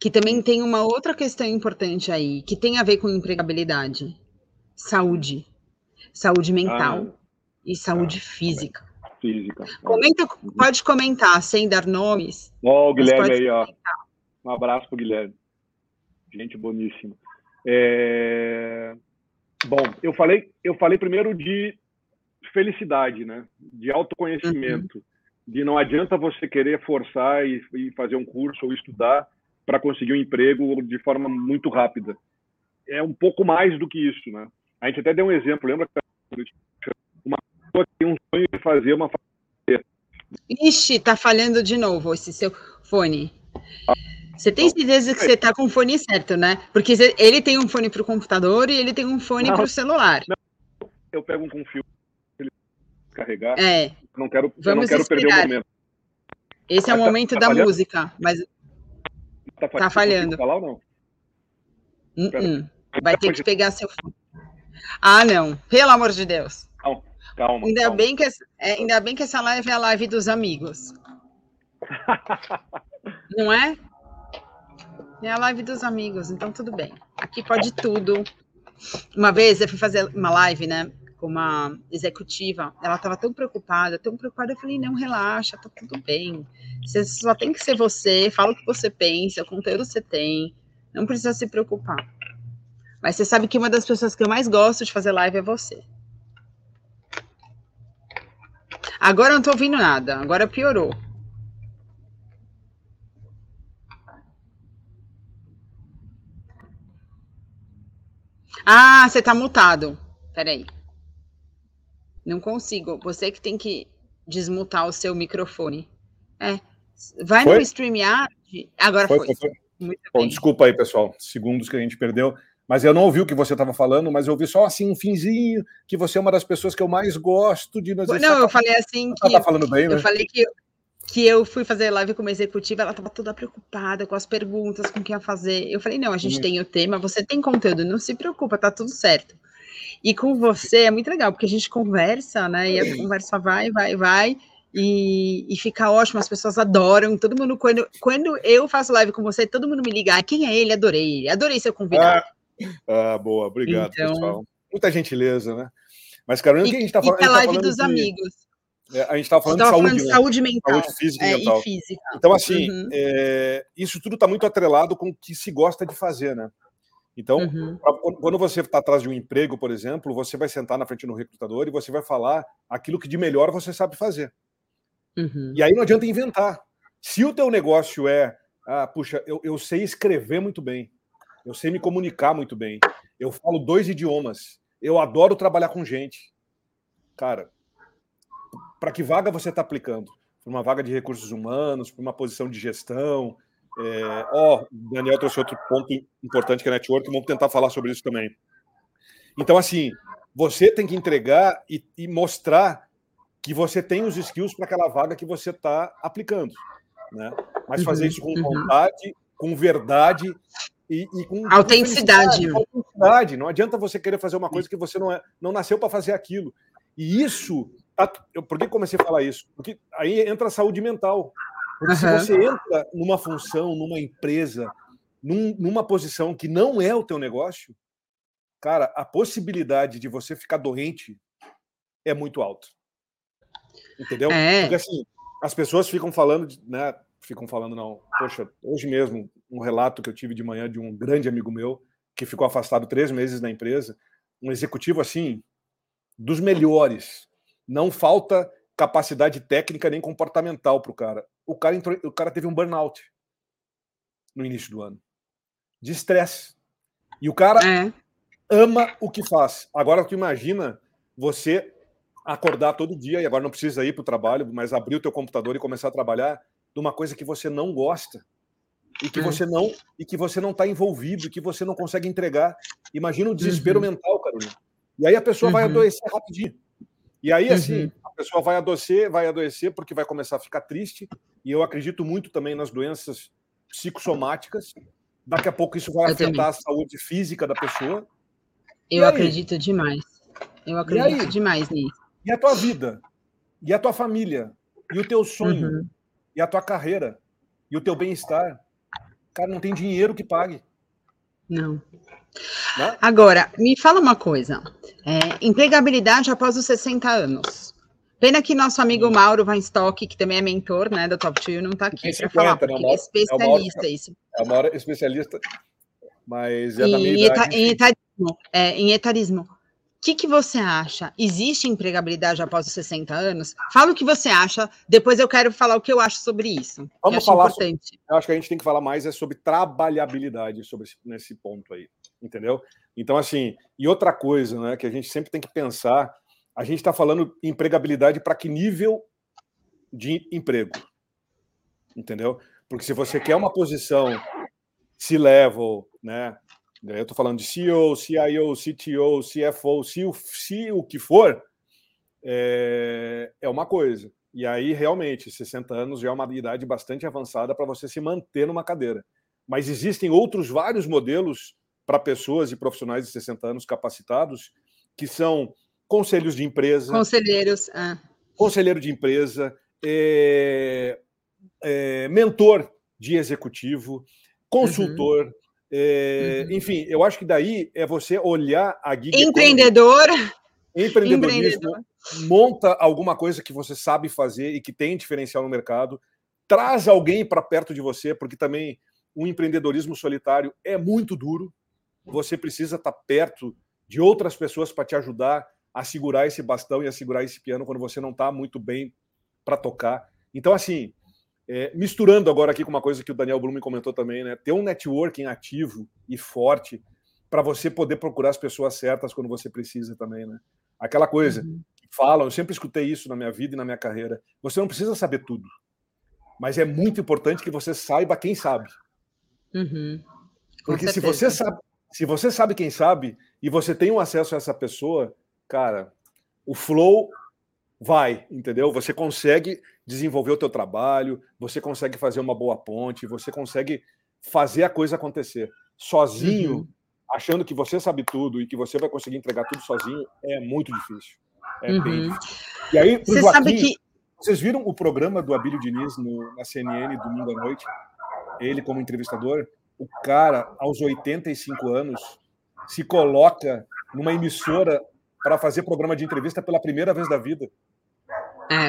[SPEAKER 1] Que também tem uma outra questão importante aí, que tem a ver com empregabilidade. Saúde. Saúde mental ah, e saúde ah, física.
[SPEAKER 2] Física.
[SPEAKER 1] Comenta, pode comentar, sem dar nomes.
[SPEAKER 2] Ó, oh, o Guilherme aí, ó. Um abraço pro Guilherme. Gente boníssima. É... Bom, eu falei, eu falei primeiro de felicidade, né? De autoconhecimento. Uhum. De não adianta você querer forçar e, e fazer um curso ou estudar para conseguir um emprego de forma muito rápida. É um pouco mais do que isso, né? A gente até deu um exemplo, lembra uma pessoa que tem um sonho de fazer uma
[SPEAKER 1] Ixi, tá falhando de novo esse seu fone. Você tem certeza que você tá com o fone certo, né? Porque ele tem um fone para o computador e ele tem um fone para o celular. Não,
[SPEAKER 2] eu pego um com fio ele carregar.
[SPEAKER 1] É.
[SPEAKER 2] Não quero, Vamos não quero perder o momento.
[SPEAKER 1] Esse é o tá- momento tá, da falhando? música, mas tá, tá falhando.
[SPEAKER 2] Falar ou não?
[SPEAKER 1] Uh -uh. Vai ter que pegar seu. Ah, não. Pelo amor de Deus.
[SPEAKER 2] Calma, calma.
[SPEAKER 1] Ainda,
[SPEAKER 2] calma.
[SPEAKER 1] Bem que, é, ainda bem que essa live é a live dos amigos. *laughs* Não é? É a live dos amigos, então tudo bem. Aqui pode tudo. Uma vez eu fui fazer uma live, né? Com uma executiva, ela estava tão preocupada, tão preocupada. Eu falei: não, relaxa, tá tudo bem. Você só tem que ser você, fala o que você pensa, o conteúdo você tem, não precisa se preocupar. Mas você sabe que uma das pessoas que eu mais gosto de fazer live é você. Agora eu não tô ouvindo nada, agora piorou. Ah, você tá mutado. Peraí. Não consigo. Você que tem que desmutar o seu microfone. É. Vai foi? no StreamYard. Agora foi. foi.
[SPEAKER 2] foi. Bom, desculpa aí, pessoal. Segundos que a gente perdeu. Mas eu não ouvi o que você estava falando, mas eu ouvi só assim um finzinho, que você é uma das pessoas que eu mais gosto de.
[SPEAKER 1] Não, eu falei assim
[SPEAKER 2] que. Tá falando bem,
[SPEAKER 1] eu
[SPEAKER 2] né?
[SPEAKER 1] falei que, que eu fui fazer live com uma executiva, ela estava toda preocupada com as perguntas, com o que ia fazer. Eu falei, não, a gente uhum. tem o tema, você tem conteúdo, não se preocupa, tá tudo certo. E com você é muito legal, porque a gente conversa, né? E a conversa vai, vai, vai. E, e fica ótimo, as pessoas adoram. Todo mundo, quando, quando eu faço live com você, todo mundo me liga. Ah, quem é ele? Adorei. Adorei seu convidado. Ah
[SPEAKER 2] ah, boa, obrigado, então... pessoal. Muita gentileza, né? Mas, Carolina, o que a gente está falando?
[SPEAKER 1] E a live tá dos de... amigos.
[SPEAKER 2] É, a gente estava falando, de saúde, falando
[SPEAKER 1] né? saúde mental.
[SPEAKER 2] Saúde física é, e mental.
[SPEAKER 1] física.
[SPEAKER 2] Então, assim, uhum. é, isso tudo está muito atrelado com o que se gosta de fazer, né? Então, uhum. pra, quando você está atrás de um emprego, por exemplo, você vai sentar na frente do recrutador e você vai falar aquilo que de melhor você sabe fazer. Uhum. E aí não adianta inventar. Se o teu negócio é, ah, puxa, eu, eu sei escrever muito bem, eu sei me comunicar muito bem. Eu falo dois idiomas. Eu adoro trabalhar com gente. Cara, para que vaga você está aplicando? Para uma vaga de recursos humanos, para uma posição de gestão? É... Ó, oh, Daniel trouxe outro ponto importante que é network. Vamos tentar falar sobre isso também. Então, assim, você tem que entregar e, e mostrar que você tem os skills para aquela vaga que você está aplicando. Né? Mas fazer uhum, isso com uhum. vontade, com verdade e, e com
[SPEAKER 1] autenticidade.
[SPEAKER 2] autenticidade. Não adianta você querer fazer uma coisa que você não, é, não nasceu para fazer aquilo. E isso. Eu, por que comecei a falar isso? Porque aí entra a saúde mental. Porque uhum. se você entra numa função, numa empresa, num, numa posição que não é o teu negócio, cara, a possibilidade de você ficar doente é muito alta. Entendeu? É. Porque assim, as pessoas ficam falando, né? Ficam falando, não, poxa, hoje mesmo um relato que eu tive de manhã de um grande amigo meu que ficou afastado três meses da empresa, um executivo assim dos melhores. Não falta capacidade técnica nem comportamental para o cara. O cara entrou, o cara teve um burnout no início do ano de estresse. E o cara é. ama o que faz. Agora tu imagina você acordar todo dia e agora não precisa ir para o trabalho, mas abrir o teu computador e começar a trabalhar de uma coisa que você não gosta e que é. você não e que você não está envolvido, e que você não consegue entregar. Imagina o desespero uhum. mental, Carolina. E aí a pessoa uhum. vai adoecer rapidinho. E aí, assim, uhum. Pessoa vai adoecer, vai adoecer porque vai começar a ficar triste. E eu acredito muito também nas doenças psicossomáticas. Daqui a pouco isso vai eu afetar também. a saúde física da pessoa.
[SPEAKER 1] Eu acredito demais. Eu acredito demais nisso.
[SPEAKER 2] E a tua vida? E a tua família? E o teu sonho? Uhum. E a tua carreira? E o teu bem-estar? Cara, não tem dinheiro que pague.
[SPEAKER 1] Não. Né? Agora, me fala uma coisa. É, empregabilidade após os 60 anos. Pena que nosso amigo. Mauro Weinstock, que também é mentor né, da Top 2, não está aqui para falar, porque ele é especialista. É isso.
[SPEAKER 2] É o maior especialista, mas
[SPEAKER 1] é minha idade. Em etarismo. É, em etarismo. O que, que você acha? Existe empregabilidade após os 60 anos? Fala o que você acha, depois eu quero falar o que eu acho sobre isso.
[SPEAKER 2] Vamos falar importante. Sobre, eu acho que a gente tem que falar mais é sobre trabalhabilidade sobre esse, nesse ponto aí, entendeu? Então, assim, e outra coisa, né, que a gente sempre tem que pensar, a gente está falando empregabilidade para que nível de emprego, entendeu? Porque se você quer uma posição C-level, né, eu estou falando de CEO, CIO, CTO, CFO, se o, o que for, é, é uma coisa. E aí, realmente, 60 anos já é uma idade bastante avançada para você se manter numa cadeira. Mas existem outros vários modelos para pessoas e profissionais de 60 anos capacitados, que são conselhos de empresa.
[SPEAKER 1] Conselheiros. Ah.
[SPEAKER 2] Conselheiro de empresa, é, é, mentor de executivo, consultor, uhum. É, uhum. Enfim, eu acho que daí é você olhar a gig
[SPEAKER 1] Empreendedor.
[SPEAKER 2] Empreendedorismo, Empreendedor. monta alguma coisa que você sabe fazer e que tem diferencial no mercado, traz alguém para perto de você, porque também o empreendedorismo solitário é muito duro. Você precisa estar tá perto de outras pessoas para te ajudar a segurar esse bastão e a segurar esse piano quando você não está muito bem para tocar. Então, assim, é, misturando agora aqui com uma coisa que o Daniel Blumen comentou também, né? Ter um networking ativo e forte para você poder procurar as pessoas certas quando você precisa também, né? Aquela coisa uhum. que falam, eu sempre escutei isso na minha vida e na minha carreira. Você não precisa saber tudo, mas é muito importante que você saiba quem sabe.
[SPEAKER 1] Uhum.
[SPEAKER 2] Porque se você sabe, se você sabe quem sabe e você tem um acesso a essa pessoa, cara, o flow vai, entendeu? Você consegue desenvolver o teu trabalho, você consegue fazer uma boa ponte, você consegue fazer a coisa acontecer. Sozinho, uhum. achando que você sabe tudo e que você vai conseguir entregar tudo sozinho, é muito difícil. É uhum. bem difícil. E aí, você Joaquim, sabe que... vocês viram o programa do Abílio Diniz no, na CNN domingo à noite? Ele como entrevistador, o cara aos 85 anos se coloca numa emissora para fazer programa de entrevista pela primeira vez da vida.
[SPEAKER 1] É,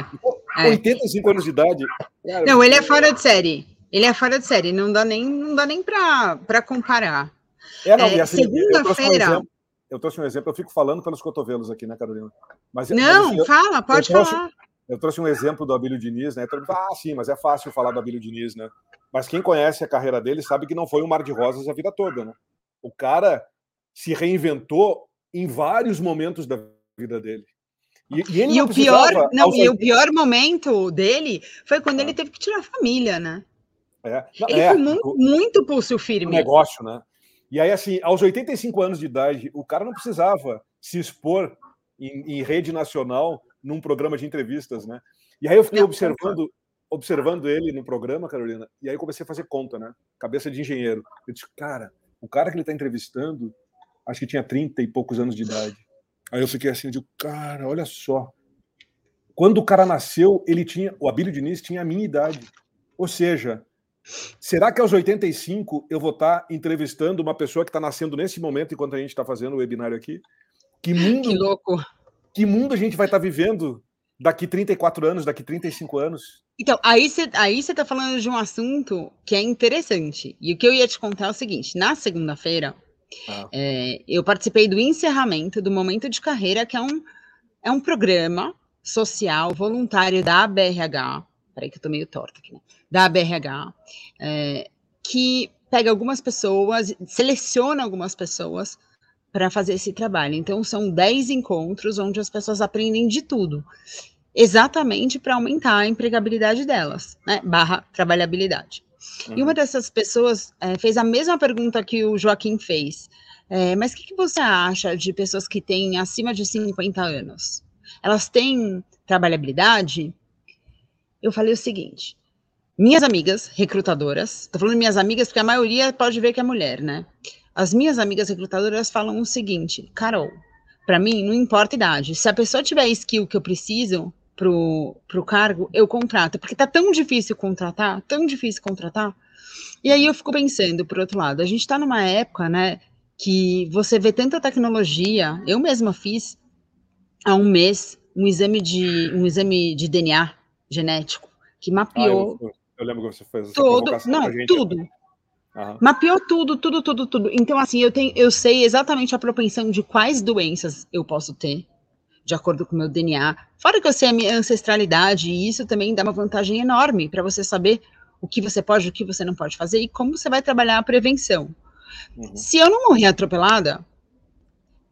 [SPEAKER 2] é. 85 anos de idade.
[SPEAKER 1] Cara, não, ele é fora de série. Ele é fora de série, não dá nem, não dá nem para comparar.
[SPEAKER 2] É, não, é, assim, Segunda-feira. Eu trouxe um exemplo, eu fico falando pelos cotovelos aqui, né, Carolina?
[SPEAKER 1] Mas, não, mas, fala, pode eu trouxe, falar.
[SPEAKER 2] Eu trouxe um exemplo do Abílio Diniz, né? ah, sim, mas é fácil falar do Abílio Diniz, né? Mas quem conhece a carreira dele sabe que não foi um mar de rosas a vida toda, né? O cara se reinventou em vários momentos da vida dele.
[SPEAKER 1] E, e, e o pior, não, e o pior momento dele foi quando ah. ele teve que tirar a família, né?
[SPEAKER 2] É.
[SPEAKER 1] Ele é, foi muito, muito pulso firme.
[SPEAKER 2] negócio, né? E aí, assim, aos 85 anos de idade, o cara não precisava se expor em, em rede nacional num programa de entrevistas, né? E aí eu fiquei não, observando, observando ele no programa, Carolina, e aí comecei a fazer conta, né? Cabeça de engenheiro. Eu disse, cara, o cara que ele está entrevistando, acho que tinha 30 e poucos anos de idade. Aí eu fiquei assim, eu digo, cara, olha só. Quando o cara nasceu, ele tinha, o Abílio Diniz tinha a minha idade. Ou seja, será que aos 85 eu vou estar entrevistando uma pessoa que está nascendo nesse momento enquanto a gente está fazendo o webinário aqui? Que mundo,
[SPEAKER 1] que louco.
[SPEAKER 2] Que mundo a gente vai estar tá vivendo daqui 34 anos, daqui 35 anos?
[SPEAKER 1] Então, aí você aí está falando de um assunto que é interessante. E o que eu ia te contar é o seguinte: na segunda-feira, ah. É, eu participei do encerramento do Momento de Carreira, que é um, é um programa social voluntário da ABRH, peraí que eu tô meio torta aqui, né? Da ABRH, é, que pega algumas pessoas, seleciona algumas pessoas para fazer esse trabalho. Então, são 10 encontros onde as pessoas aprendem de tudo, exatamente para aumentar a empregabilidade delas, né? Barra trabalhabilidade. Uhum. E uma dessas pessoas é, fez a mesma pergunta que o Joaquim fez. É, mas o que, que, você acha de pessoas que têm acima de 50 anos? Elas têm trabalhabilidade? Eu falei o seguinte: minhas amigas recrutadoras, estou falando minhas amigas porque a maioria pode ver que é mulher, né? As minhas amigas recrutadoras falam o seguinte: Carol, para mim não importa a idade. Se a pessoa tiver a skill que eu preciso, pro, pro cargo, eu contrato. Porque tá tão difícil contratar, tão difícil contratar, E aí eu fico pensando, por outro lado, a gente está numa época, né, que você vê tanta tecnologia. Eu mesma fiz há um mês um exame de um exame de DNA genético que mapeou.
[SPEAKER 2] Ah, eu, eu, lembro que você fez
[SPEAKER 1] todo, não, tudo. Uhum. Mapeou tudo, tudo, tudo, tudo. Então, assim, eu tenho, eu sei exatamente a propensão de quais doenças eu posso ter, de acordo com o meu DNA. Fora que eu sei a minha ancestralidade, e isso também dá uma vantagem enorme para você saber o que você pode, o que você não pode fazer e como você vai trabalhar a prevenção. Uhum. Se eu não morrer atropelada,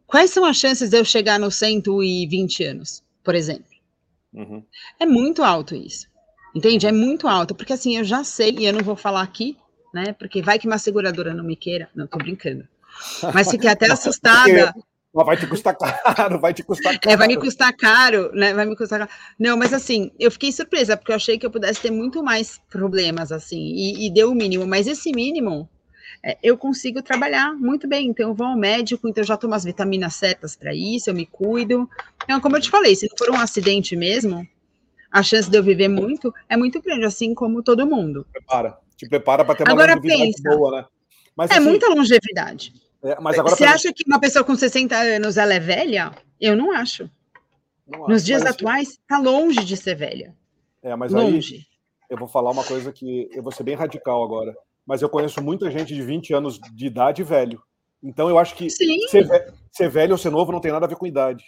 [SPEAKER 1] quais são as chances de eu chegar nos 120 anos, por exemplo? Uhum. É muito alto isso. Entende? É muito alto, porque assim, eu já sei, e eu não vou falar aqui, né? Porque vai que uma seguradora não me queira. Não, tô brincando. Mas fiquei até *laughs* assustada.
[SPEAKER 2] Mas vai te custar caro, vai te custar caro.
[SPEAKER 1] É, vai me custar caro, né? Vai me custar caro. Não, mas assim, eu fiquei surpresa, porque eu achei que eu pudesse ter muito mais problemas, assim, e, e deu o mínimo. Mas esse mínimo, é, eu consigo trabalhar muito bem. Então, eu vou ao médico, então eu já tomo as vitaminas certas para isso, eu me cuido. Então, como eu te falei, se for um acidente mesmo, a chance de eu viver muito é muito grande, assim como todo mundo.
[SPEAKER 2] Prepara, te prepara para ter uma
[SPEAKER 1] agora pensa, boa, né? Mas, é assim, muita longevidade. É, mas agora Você acha que uma pessoa com 60 anos ela é velha? Eu não acho. Não Nos acho, dias atuais, está longe de ser velha.
[SPEAKER 2] É, mas longe. aí eu vou falar uma coisa que eu vou ser bem radical agora. Mas eu conheço muita gente de 20 anos de idade velho. Então eu acho que ser, ser, velho ou ser novo não tem nada a ver com idade.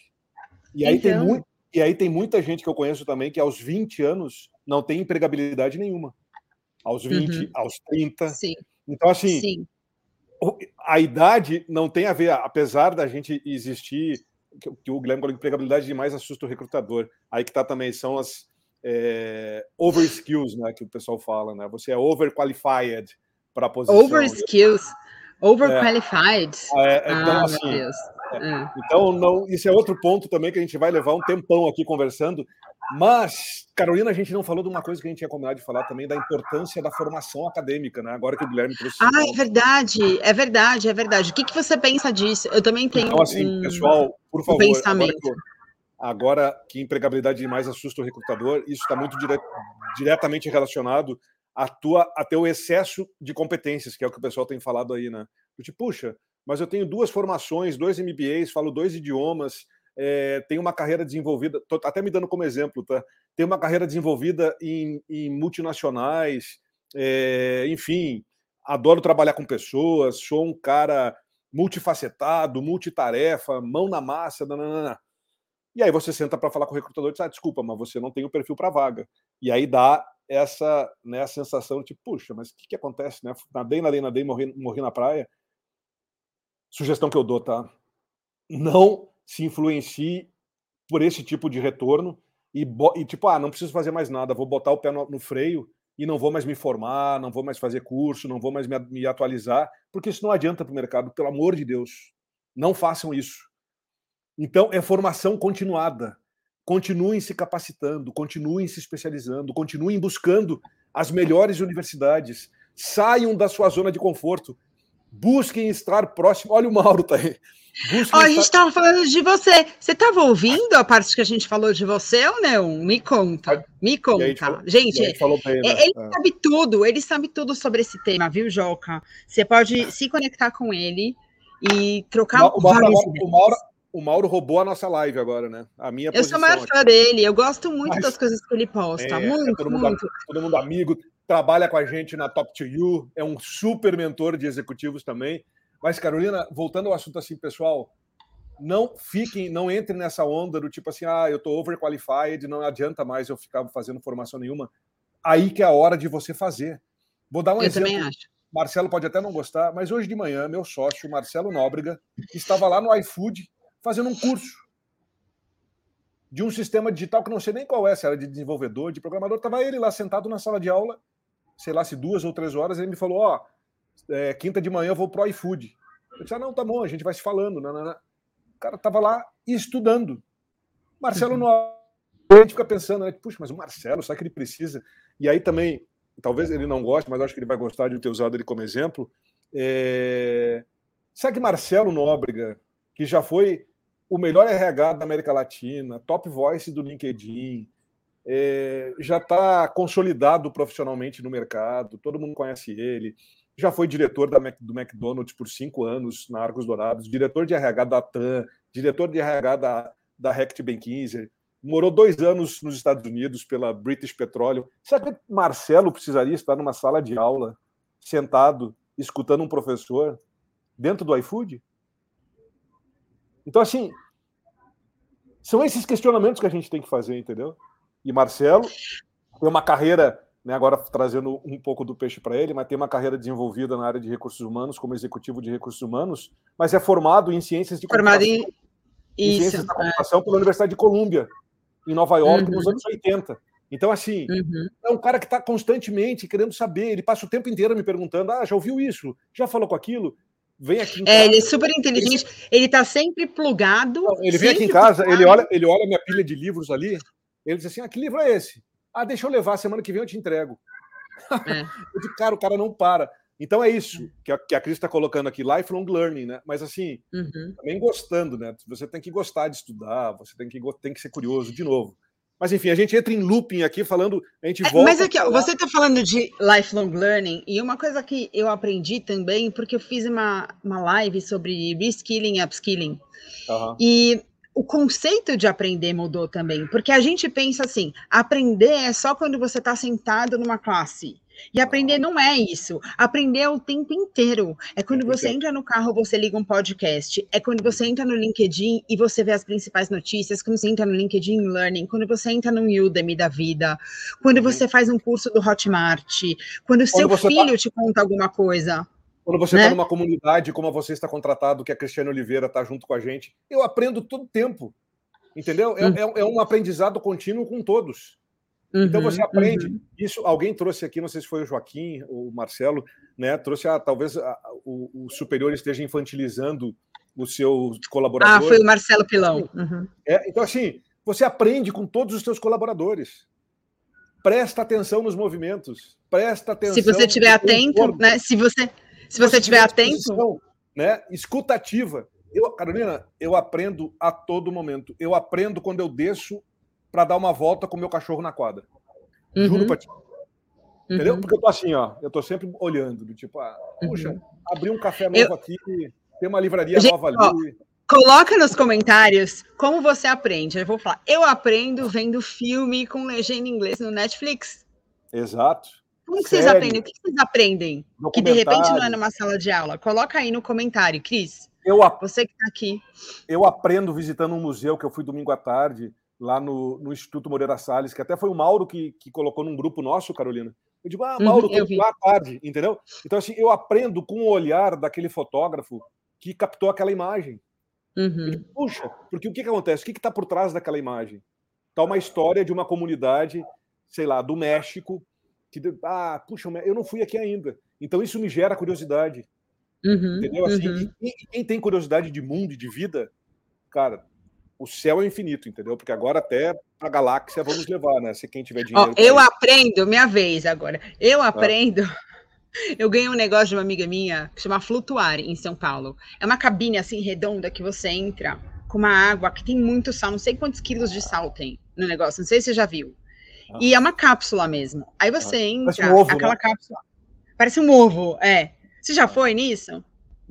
[SPEAKER 2] E aí, então... tem muito, e aí tem muita gente que eu conheço também que aos 20 anos não tem empregabilidade nenhuma. Aos 20, uhum. aos 30. Sim. Então, assim, Sim a idade não tem a ver, apesar da gente existir, que o Guilherme falou, empregabilidade demais assusta o recrutador. Aí que está também, são as é, over skills, né, que o pessoal fala, né? Você é overqualified para a posição.
[SPEAKER 1] Over skills, overqualified.
[SPEAKER 2] É, é, então, ah, assim, é. então não, isso é outro ponto também que a gente vai levar um tempão aqui conversando, mas, Carolina, a gente não falou de uma coisa que a gente tinha combinado de falar também, da importância da formação acadêmica, né? Agora que o Guilherme trouxe.
[SPEAKER 1] Ah, é verdade, é verdade, é verdade. O que, que você pensa disso? Eu também tenho.
[SPEAKER 2] Então, assim, um, pessoal, por favor. Um pensamento. Agora que, agora que empregabilidade demais assusta o recrutador, isso está muito dire, diretamente relacionado a tua, a teu excesso de competências, que é o que o pessoal tem falado aí, né? Tipo, puxa, mas eu tenho duas formações, dois MBAs, falo dois idiomas é, tem uma carreira desenvolvida, tô até me dando como exemplo, tá? Tem uma carreira desenvolvida em, em multinacionais, é, enfim, adoro trabalhar com pessoas, sou um cara multifacetado, multitarefa, mão na massa, nananana. E aí você senta para falar com o recrutador e diz, ah, desculpa, mas você não tem o perfil para vaga. E aí dá essa né, sensação de, puxa, mas o que, que acontece, né? Nadei, nadei, nadei, morri, morri na praia. Sugestão que eu dou, tá? Não se influencie por esse tipo de retorno e, e, tipo, ah, não preciso fazer mais nada, vou botar o pé no, no, freio e não vou mais me formar, não vou mais fazer curso, não vou mais me, me atualizar, porque isso não adianta para o mercado, pelo amor de Deus. Não façam isso. Então, é formação continuada. Continuem se capacitando, continuem se especializando, continuem buscando as melhores universidades. Saiam da sua zona de conforto. Busquem estar próximo. Olha o Mauro tá aí.
[SPEAKER 1] Ó, a gente estava falando de você. Você estava ouvindo a parte que a gente falou de você ou não? Me conta, me conta. Gente, gente bem, né? ele é. sabe tudo, ele sabe tudo sobre esse tema, viu, Joca? Você pode se conectar com ele e trocar
[SPEAKER 2] o, Mauro, o, Mauro, o Mauro roubou a nossa live agora, né? A minha
[SPEAKER 1] Eu sou maior fã dele, eu gosto muito Mas, das coisas que ele posta, é, muito, é
[SPEAKER 2] todo
[SPEAKER 1] mundo, muito.
[SPEAKER 2] Todo mundo amigo, trabalha com a gente na Top to You, é um super mentor de executivos também. Mas, Carolina, voltando ao assunto assim, pessoal, não fiquem, não entrem nessa onda do tipo assim, ah, eu estou overqualified, não adianta mais eu ficar fazendo formação nenhuma. Aí que é a hora de você fazer. Vou dar um
[SPEAKER 1] eu
[SPEAKER 2] exemplo.
[SPEAKER 1] Eu também acho.
[SPEAKER 2] Marcelo pode até não gostar, mas hoje de manhã, meu sócio, Marcelo Nóbrega, estava lá no iFood fazendo um curso de um sistema digital que não sei nem qual é, se era de desenvolvedor, de programador. Estava ele lá sentado na sala de aula, sei lá se duas ou três horas, ele me falou: Ó, oh, é, quinta de manhã eu vou pro iFood. Eu disse, ah, não, tá bom, a gente vai se falando. Não, não, não. O cara tava lá estudando. Marcelo não. A gente fica pensando, né? Puxa, mas o Marcelo, será que ele precisa? E aí também, talvez ele não goste, mas acho que ele vai gostar de ter usado ele como exemplo. É... Sabe que Marcelo Nóbrega, que já foi o melhor RH da América Latina, top voice do LinkedIn, é, já está consolidado profissionalmente no mercado, todo mundo conhece ele, já foi diretor da, do McDonald's por cinco anos na Arcos Dourados, diretor de RH da TAM, diretor de RH da, da Hecht Benkinser, morou dois anos nos Estados Unidos pela British Petroleum. Sabe que Marcelo precisaria estar numa sala de aula, sentado, escutando um professor, dentro do iFood? Então, assim, são esses questionamentos que a gente tem que fazer, entendeu? E Marcelo tem uma carreira, né, agora trazendo um pouco do peixe para ele, mas tem uma carreira desenvolvida na área de recursos humanos, como executivo de recursos humanos, mas é formado em ciências de
[SPEAKER 1] formado em...
[SPEAKER 2] em ciências da computação é. pela Universidade de Colômbia, em Nova York, uhum. nos anos 80. Então, assim, uhum. é um cara que está constantemente querendo saber, ele passa o tempo inteiro me perguntando: ah, já ouviu isso? Já falou com aquilo? Vem aqui
[SPEAKER 1] É, ele é super inteligente, ele está sempre plugado.
[SPEAKER 2] Ele vem aqui em casa, ele olha, ele olha minha pilha de livros ali, ele diz assim: ah, que livro é esse? Ah, deixa eu levar, semana que vem eu te entrego. É. *laughs* eu digo, cara, o cara não para. Então é isso que a, que a Cris está colocando aqui, lifelong learning, né? Mas assim, uhum. também gostando, né? Você tem que gostar de estudar, você tem que, tem que ser curioso de novo. Mas enfim, a gente entra em looping aqui falando, a gente é, volta.
[SPEAKER 1] Mas aqui, você está falando de lifelong learning, e uma coisa que eu aprendi também, porque eu fiz uma, uma live sobre reskilling e upskilling. Uhum. E o conceito de aprender mudou também, porque a gente pensa assim: aprender é só quando você está sentado numa classe. E aprender não é isso. Aprender é o tempo inteiro. É quando você entra no carro, você liga um podcast. É quando você entra no LinkedIn e você vê as principais notícias. Quando você entra no LinkedIn Learning. Quando você entra no Udemy da vida. Quando uhum. você faz um curso do Hotmart. Quando o seu tá filho tá... te conta alguma coisa.
[SPEAKER 2] Quando você está né? numa comunidade como você está contratado, que a Cristiane Oliveira está junto com a gente, eu aprendo todo tempo. Entendeu? É, uhum. é, é um aprendizado contínuo com todos. Uhum, então você aprende. Uhum. Isso alguém trouxe aqui, não sei se foi o Joaquim ou o Marcelo, né? Trouxe a, talvez a, o, o, superior esteja infantilizando os seus colaboradores.
[SPEAKER 1] Ah, foi o Marcelo Pilão. Uhum.
[SPEAKER 2] É, então, assim, você aprende com todos os seus colaboradores. Presta atenção nos movimentos. Presta atenção.
[SPEAKER 1] Se você estiver atento, né? Se você se você estiver atento.
[SPEAKER 2] Né? Escutativa. Eu, Carolina, eu aprendo a todo momento. Eu aprendo quando eu desço para dar uma volta com o meu cachorro na quadra. Uhum. Juro pra ti. Entendeu? Uhum. Porque eu tô assim, ó. Eu tô sempre olhando, do tipo, ah, puxa, uhum. abri um café novo eu... aqui, tem uma livraria Gente, nova ali. Ó,
[SPEAKER 1] coloca nos comentários como você aprende. Eu vou falar, eu aprendo vendo filme com legenda em inglês no Netflix.
[SPEAKER 2] Exato.
[SPEAKER 1] Como que vocês aprendem? O que vocês aprendem? Que de repente não é numa sala de aula. Coloca aí no comentário, Cris.
[SPEAKER 2] Eu,
[SPEAKER 1] você que está aqui.
[SPEAKER 2] Eu aprendo visitando um museu que eu fui domingo à tarde, lá no, no Instituto Moreira Salles, que até foi o Mauro que, que colocou num grupo nosso, Carolina. Eu digo, ah, Mauro, uhum, eu lá tarde, entendeu? Então, assim, eu aprendo com o olhar daquele fotógrafo que captou aquela imagem. Uhum. Digo, Puxa, porque o que, que acontece? O que está por trás daquela imagem? Está uma história de uma comunidade, sei lá, do México, que ah, puxa, eu não fui aqui ainda. Então isso me gera curiosidade. Uhum, entendeu? Assim, uhum. e, quem tem curiosidade de mundo e de vida, cara, o céu é infinito, entendeu? Porque agora até a galáxia vamos levar, né? Se quem tiver dinheiro.
[SPEAKER 1] Oh, eu aprendo, minha vez agora. Eu ah. aprendo. Ah. *laughs* Eu ganhei um negócio de uma amiga minha que chama Flutuar em São Paulo. É uma cabine assim redonda que você entra com uma água que tem muito sal, não sei quantos quilos de sal tem no negócio, não sei se você já viu. E é uma cápsula mesmo. Aí você entra, um ovo, aquela né? cápsula. Parece um ovo, é. Você já foi nisso?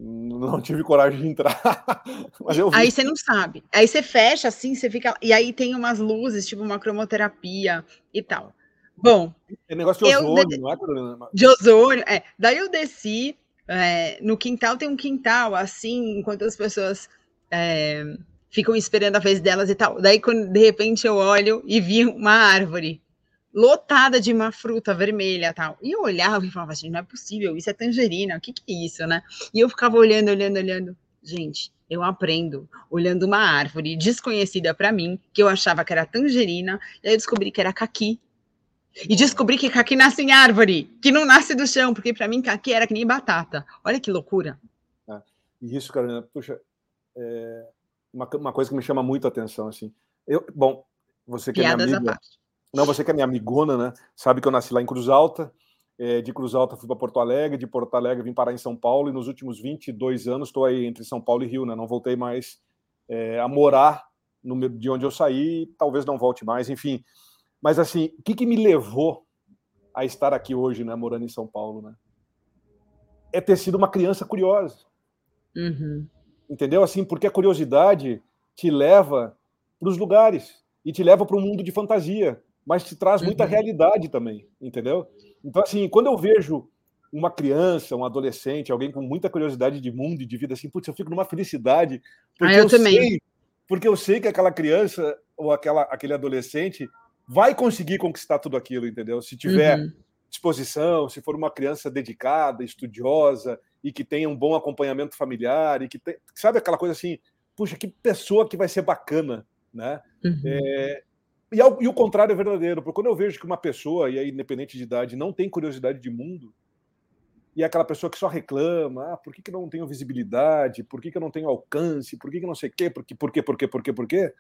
[SPEAKER 2] Não tive coragem de entrar. *laughs*
[SPEAKER 1] aí você não sabe. Aí você fecha assim, você fica. E aí tem umas luzes, tipo uma cromoterapia e tal. Bom.
[SPEAKER 2] É negócio de ozônio, eu... não é, Carolina?
[SPEAKER 1] De ozônio, é. Daí eu desci. É, no quintal tem um quintal, assim, enquanto as pessoas é, ficam esperando a vez delas e tal. Daí, quando de repente eu olho e vi uma árvore lotada de uma fruta vermelha tal. E eu olhava e falava assim, não é possível, isso é tangerina, o que, que é isso, né? E eu ficava olhando, olhando, olhando. Gente, eu aprendo olhando uma árvore desconhecida para mim, que eu achava que era tangerina, e aí eu descobri que era caqui. E descobri que caqui nasce em árvore, que não nasce do chão, porque para mim caqui era que nem batata. Olha que loucura.
[SPEAKER 2] É, isso, Carolina, puxa, é uma, uma coisa que me chama muito a atenção, assim. Eu, bom, você que Piadas é minha amiga, não, você que é minha amigona, né? Sabe que eu nasci lá em Cruz Alta. É, de Cruz Alta fui para Porto Alegre, de Porto Alegre vim parar em São Paulo e nos últimos 22 anos estou aí entre São Paulo e Rio, né? Não voltei mais é, a morar no, de onde eu saí, talvez não volte mais, enfim. Mas assim, o que, que me levou a estar aqui hoje, né, morando em São Paulo, né? É ter sido uma criança curiosa.
[SPEAKER 1] Uhum.
[SPEAKER 2] Entendeu? Assim, porque a curiosidade te leva para os lugares e te leva para um mundo de fantasia, mas te traz muita uhum. realidade também, entendeu? Então, assim, quando eu vejo uma criança, um adolescente, alguém com muita curiosidade de mundo e de vida, assim, putz, eu fico numa felicidade.
[SPEAKER 1] Porque ah, eu, eu também.
[SPEAKER 2] Sei, porque eu sei que aquela criança ou aquela, aquele adolescente vai conseguir conquistar tudo aquilo, entendeu? Se tiver uhum. disposição, se for uma criança dedicada, estudiosa e que tenha um bom acompanhamento familiar e que tem, sabe aquela coisa assim, puxa, que pessoa que vai ser bacana, né? Uhum. É, e, ao, e, o contrário é verdadeiro, porque quando eu vejo que uma pessoa, e aí independente de idade, não tem curiosidade de mundo, e é aquela pessoa que só reclama, ah, por que, que não tenho visibilidade, por que, que eu não tenho alcance, por que, que não sei o quê, por, que, por quê, por quê, por quê, por quê?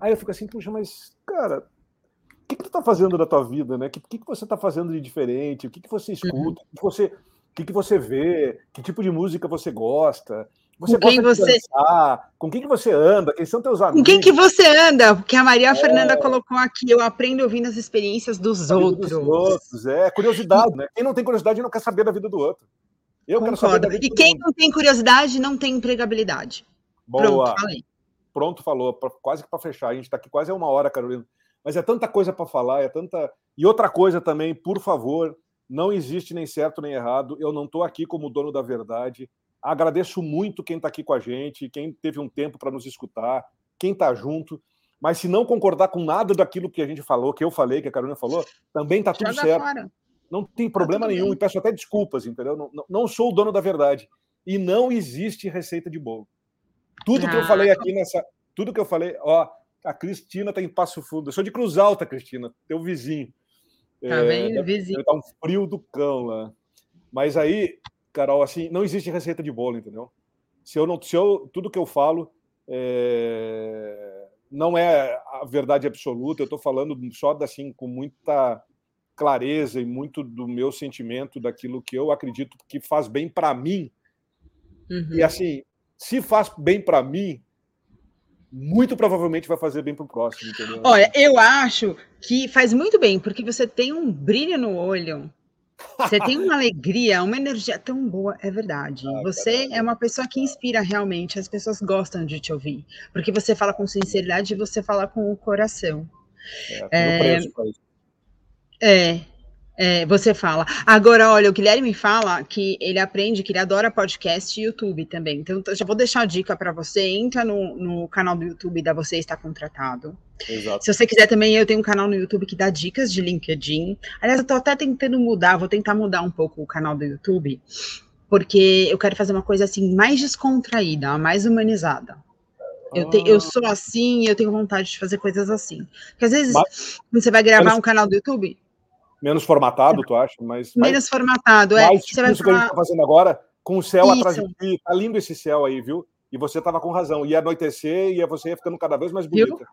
[SPEAKER 2] Aí eu fico assim, puxa, mas, cara, o que, que tu tá fazendo da tua vida, né? O que, que, que você tá fazendo de diferente? O que, que você uhum. escuta? O que você, o que, que você vê? Que tipo de música você gosta? Você
[SPEAKER 1] com quem você
[SPEAKER 2] dançar, com quem que você anda, quem são teus amigos?
[SPEAKER 1] Com quem que você anda? Porque a Maria é... Fernanda colocou aqui, eu aprendo ouvindo as experiências dos outros. Dos
[SPEAKER 2] outros, é curiosidade, né? Quem não tem curiosidade não quer saber da vida do outro.
[SPEAKER 1] Eu Concordo. quero saber da vida E quem não tem curiosidade não tem empregabilidade.
[SPEAKER 2] Boa. Pronto, falei. Pronto, falou, quase que para fechar. A gente está aqui quase uma hora, Carolina. Mas é tanta coisa para falar, é tanta. E outra coisa também, por favor, não existe nem certo nem errado. Eu não estou aqui como dono da verdade. Agradeço muito quem está aqui com a gente, quem teve um tempo para nos escutar, quem está junto. Mas se não concordar com nada daquilo que a gente falou, que eu falei, que a Carolina falou, também está tudo certo. Fora. Não tem tá problema tá nenhum. Bem. E peço até desculpas, entendeu? Não, não, sou o dono da verdade. E não existe receita de bolo. Tudo ah. que eu falei ah. aqui nessa. Tudo que eu falei, ó, a Cristina está em Passo Fundo. Eu sou de Cruz Alta, Cristina, teu vizinho.
[SPEAKER 1] Tá bem, é, vizinho.
[SPEAKER 2] Tá um frio do cão lá. Mas aí, Carol, assim, não existe receita de bolo, entendeu? Se eu não, se eu, tudo que eu falo é, não é a verdade absoluta. Eu estou falando só assim com muita clareza e muito do meu sentimento, daquilo que eu acredito que faz bem para mim. Uhum. E assim, se faz bem para mim, muito provavelmente vai fazer bem para o próximo, entendeu?
[SPEAKER 1] Olha, eu acho que faz muito bem, porque você tem um brilho no olho você tem uma alegria, uma energia tão boa, é verdade. Ah, você caramba. é uma pessoa que inspira realmente, as pessoas gostam de te ouvir, porque você fala com sinceridade e você fala com o coração. É, é, é, é, você fala. Agora, olha, o Guilherme fala que ele aprende que ele adora podcast e YouTube também. Então, já vou deixar a dica para você. Entra no, no canal do YouTube da Você Está Contratado. Exato. Se você quiser também, eu tenho um canal no YouTube que dá dicas de LinkedIn. Aliás, eu estou até tentando mudar, vou tentar mudar um pouco o canal do YouTube, porque eu quero fazer uma coisa assim mais descontraída, mais humanizada. Eu, te, eu sou assim e eu tenho vontade de fazer coisas assim. Porque às vezes, Mas, você vai gravar um canal do YouTube,
[SPEAKER 2] Menos formatado, tu acha? Mas,
[SPEAKER 1] Menos formatado, é.
[SPEAKER 2] Mais tipo isso falar... que a gente tá fazendo agora, com o céu isso. atrás de ti. Tá lindo esse céu aí, viu? E você tava com razão. Ia anoitecer e você ia ficando cada vez mais bonita.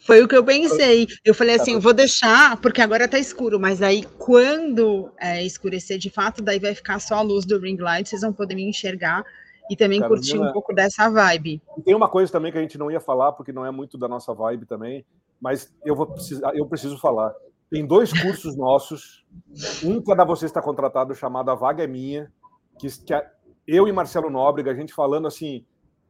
[SPEAKER 1] Foi o que eu pensei. Eu falei assim, eu vou deixar, porque agora tá escuro, mas aí quando é, escurecer de fato, daí vai ficar só a luz do ring light, vocês vão poder me enxergar e também Carolina, curtir um pouco dessa vibe.
[SPEAKER 2] E tem uma coisa também que a gente não ia falar, porque não é muito da nossa vibe também, mas eu vou precisar, eu preciso falar. Tem dois cursos nossos. Um para você está contratado, chamado A Vaga é Minha, que, que eu e Marcelo Nóbrega, a gente falando assim,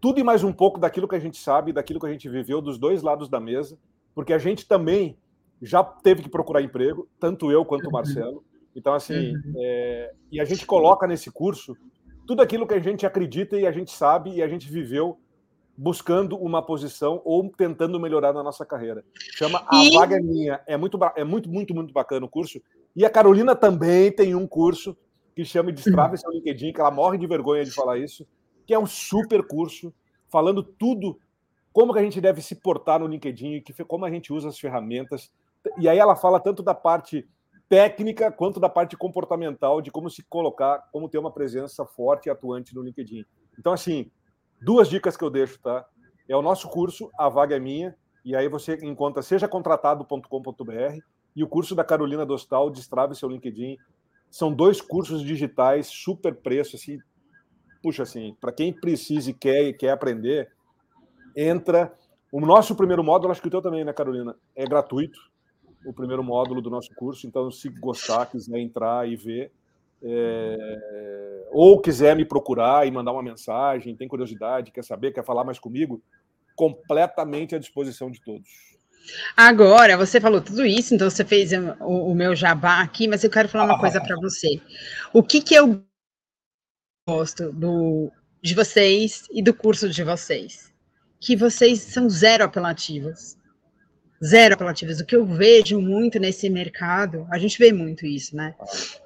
[SPEAKER 2] tudo e mais um pouco daquilo que a gente sabe, daquilo que a gente viveu dos dois lados da mesa, porque a gente também já teve que procurar emprego, tanto eu quanto o Marcelo. Então, assim, uhum. é, e a gente coloca nesse curso tudo aquilo que a gente acredita e a gente sabe e a gente viveu buscando uma posição ou tentando melhorar na nossa carreira. Chama A Vaga é Minha. É muito, é muito, muito, muito bacana o curso. E a Carolina também tem um curso que chama Destrave seu LinkedIn, que ela morre de vergonha de falar isso, que é um super curso falando tudo como que a gente deve se portar no LinkedIn, que como a gente usa as ferramentas. E aí ela fala tanto da parte técnica quanto da parte comportamental de como se colocar, como ter uma presença forte e atuante no LinkedIn. Então assim, Duas dicas que eu deixo, tá? É o nosso curso, A Vaga é Minha, e aí você encontra sejacontratado.com.br e o curso da Carolina Dostal, Destrave seu LinkedIn. São dois cursos digitais, super preço, assim. Puxa, assim, para quem precisa e quer, quer aprender, entra. O nosso primeiro módulo, acho que o teu também, né, Carolina? É gratuito. o primeiro módulo do nosso curso. Então, se gostar, quiser entrar e ver, é... ou quiser me procurar e mandar uma mensagem, tem curiosidade, quer saber, quer falar mais comigo, completamente à disposição de todos.
[SPEAKER 1] Agora, você falou tudo isso, então você fez o, o meu jabá aqui, mas eu quero falar uma ah. *laughs* coisa para você. O que, que eu gosto do, de vocês e do curso de vocês? Que vocês são zero apelativos. Zero apelativos. O que eu vejo muito nesse mercado, a gente vê muito isso, né?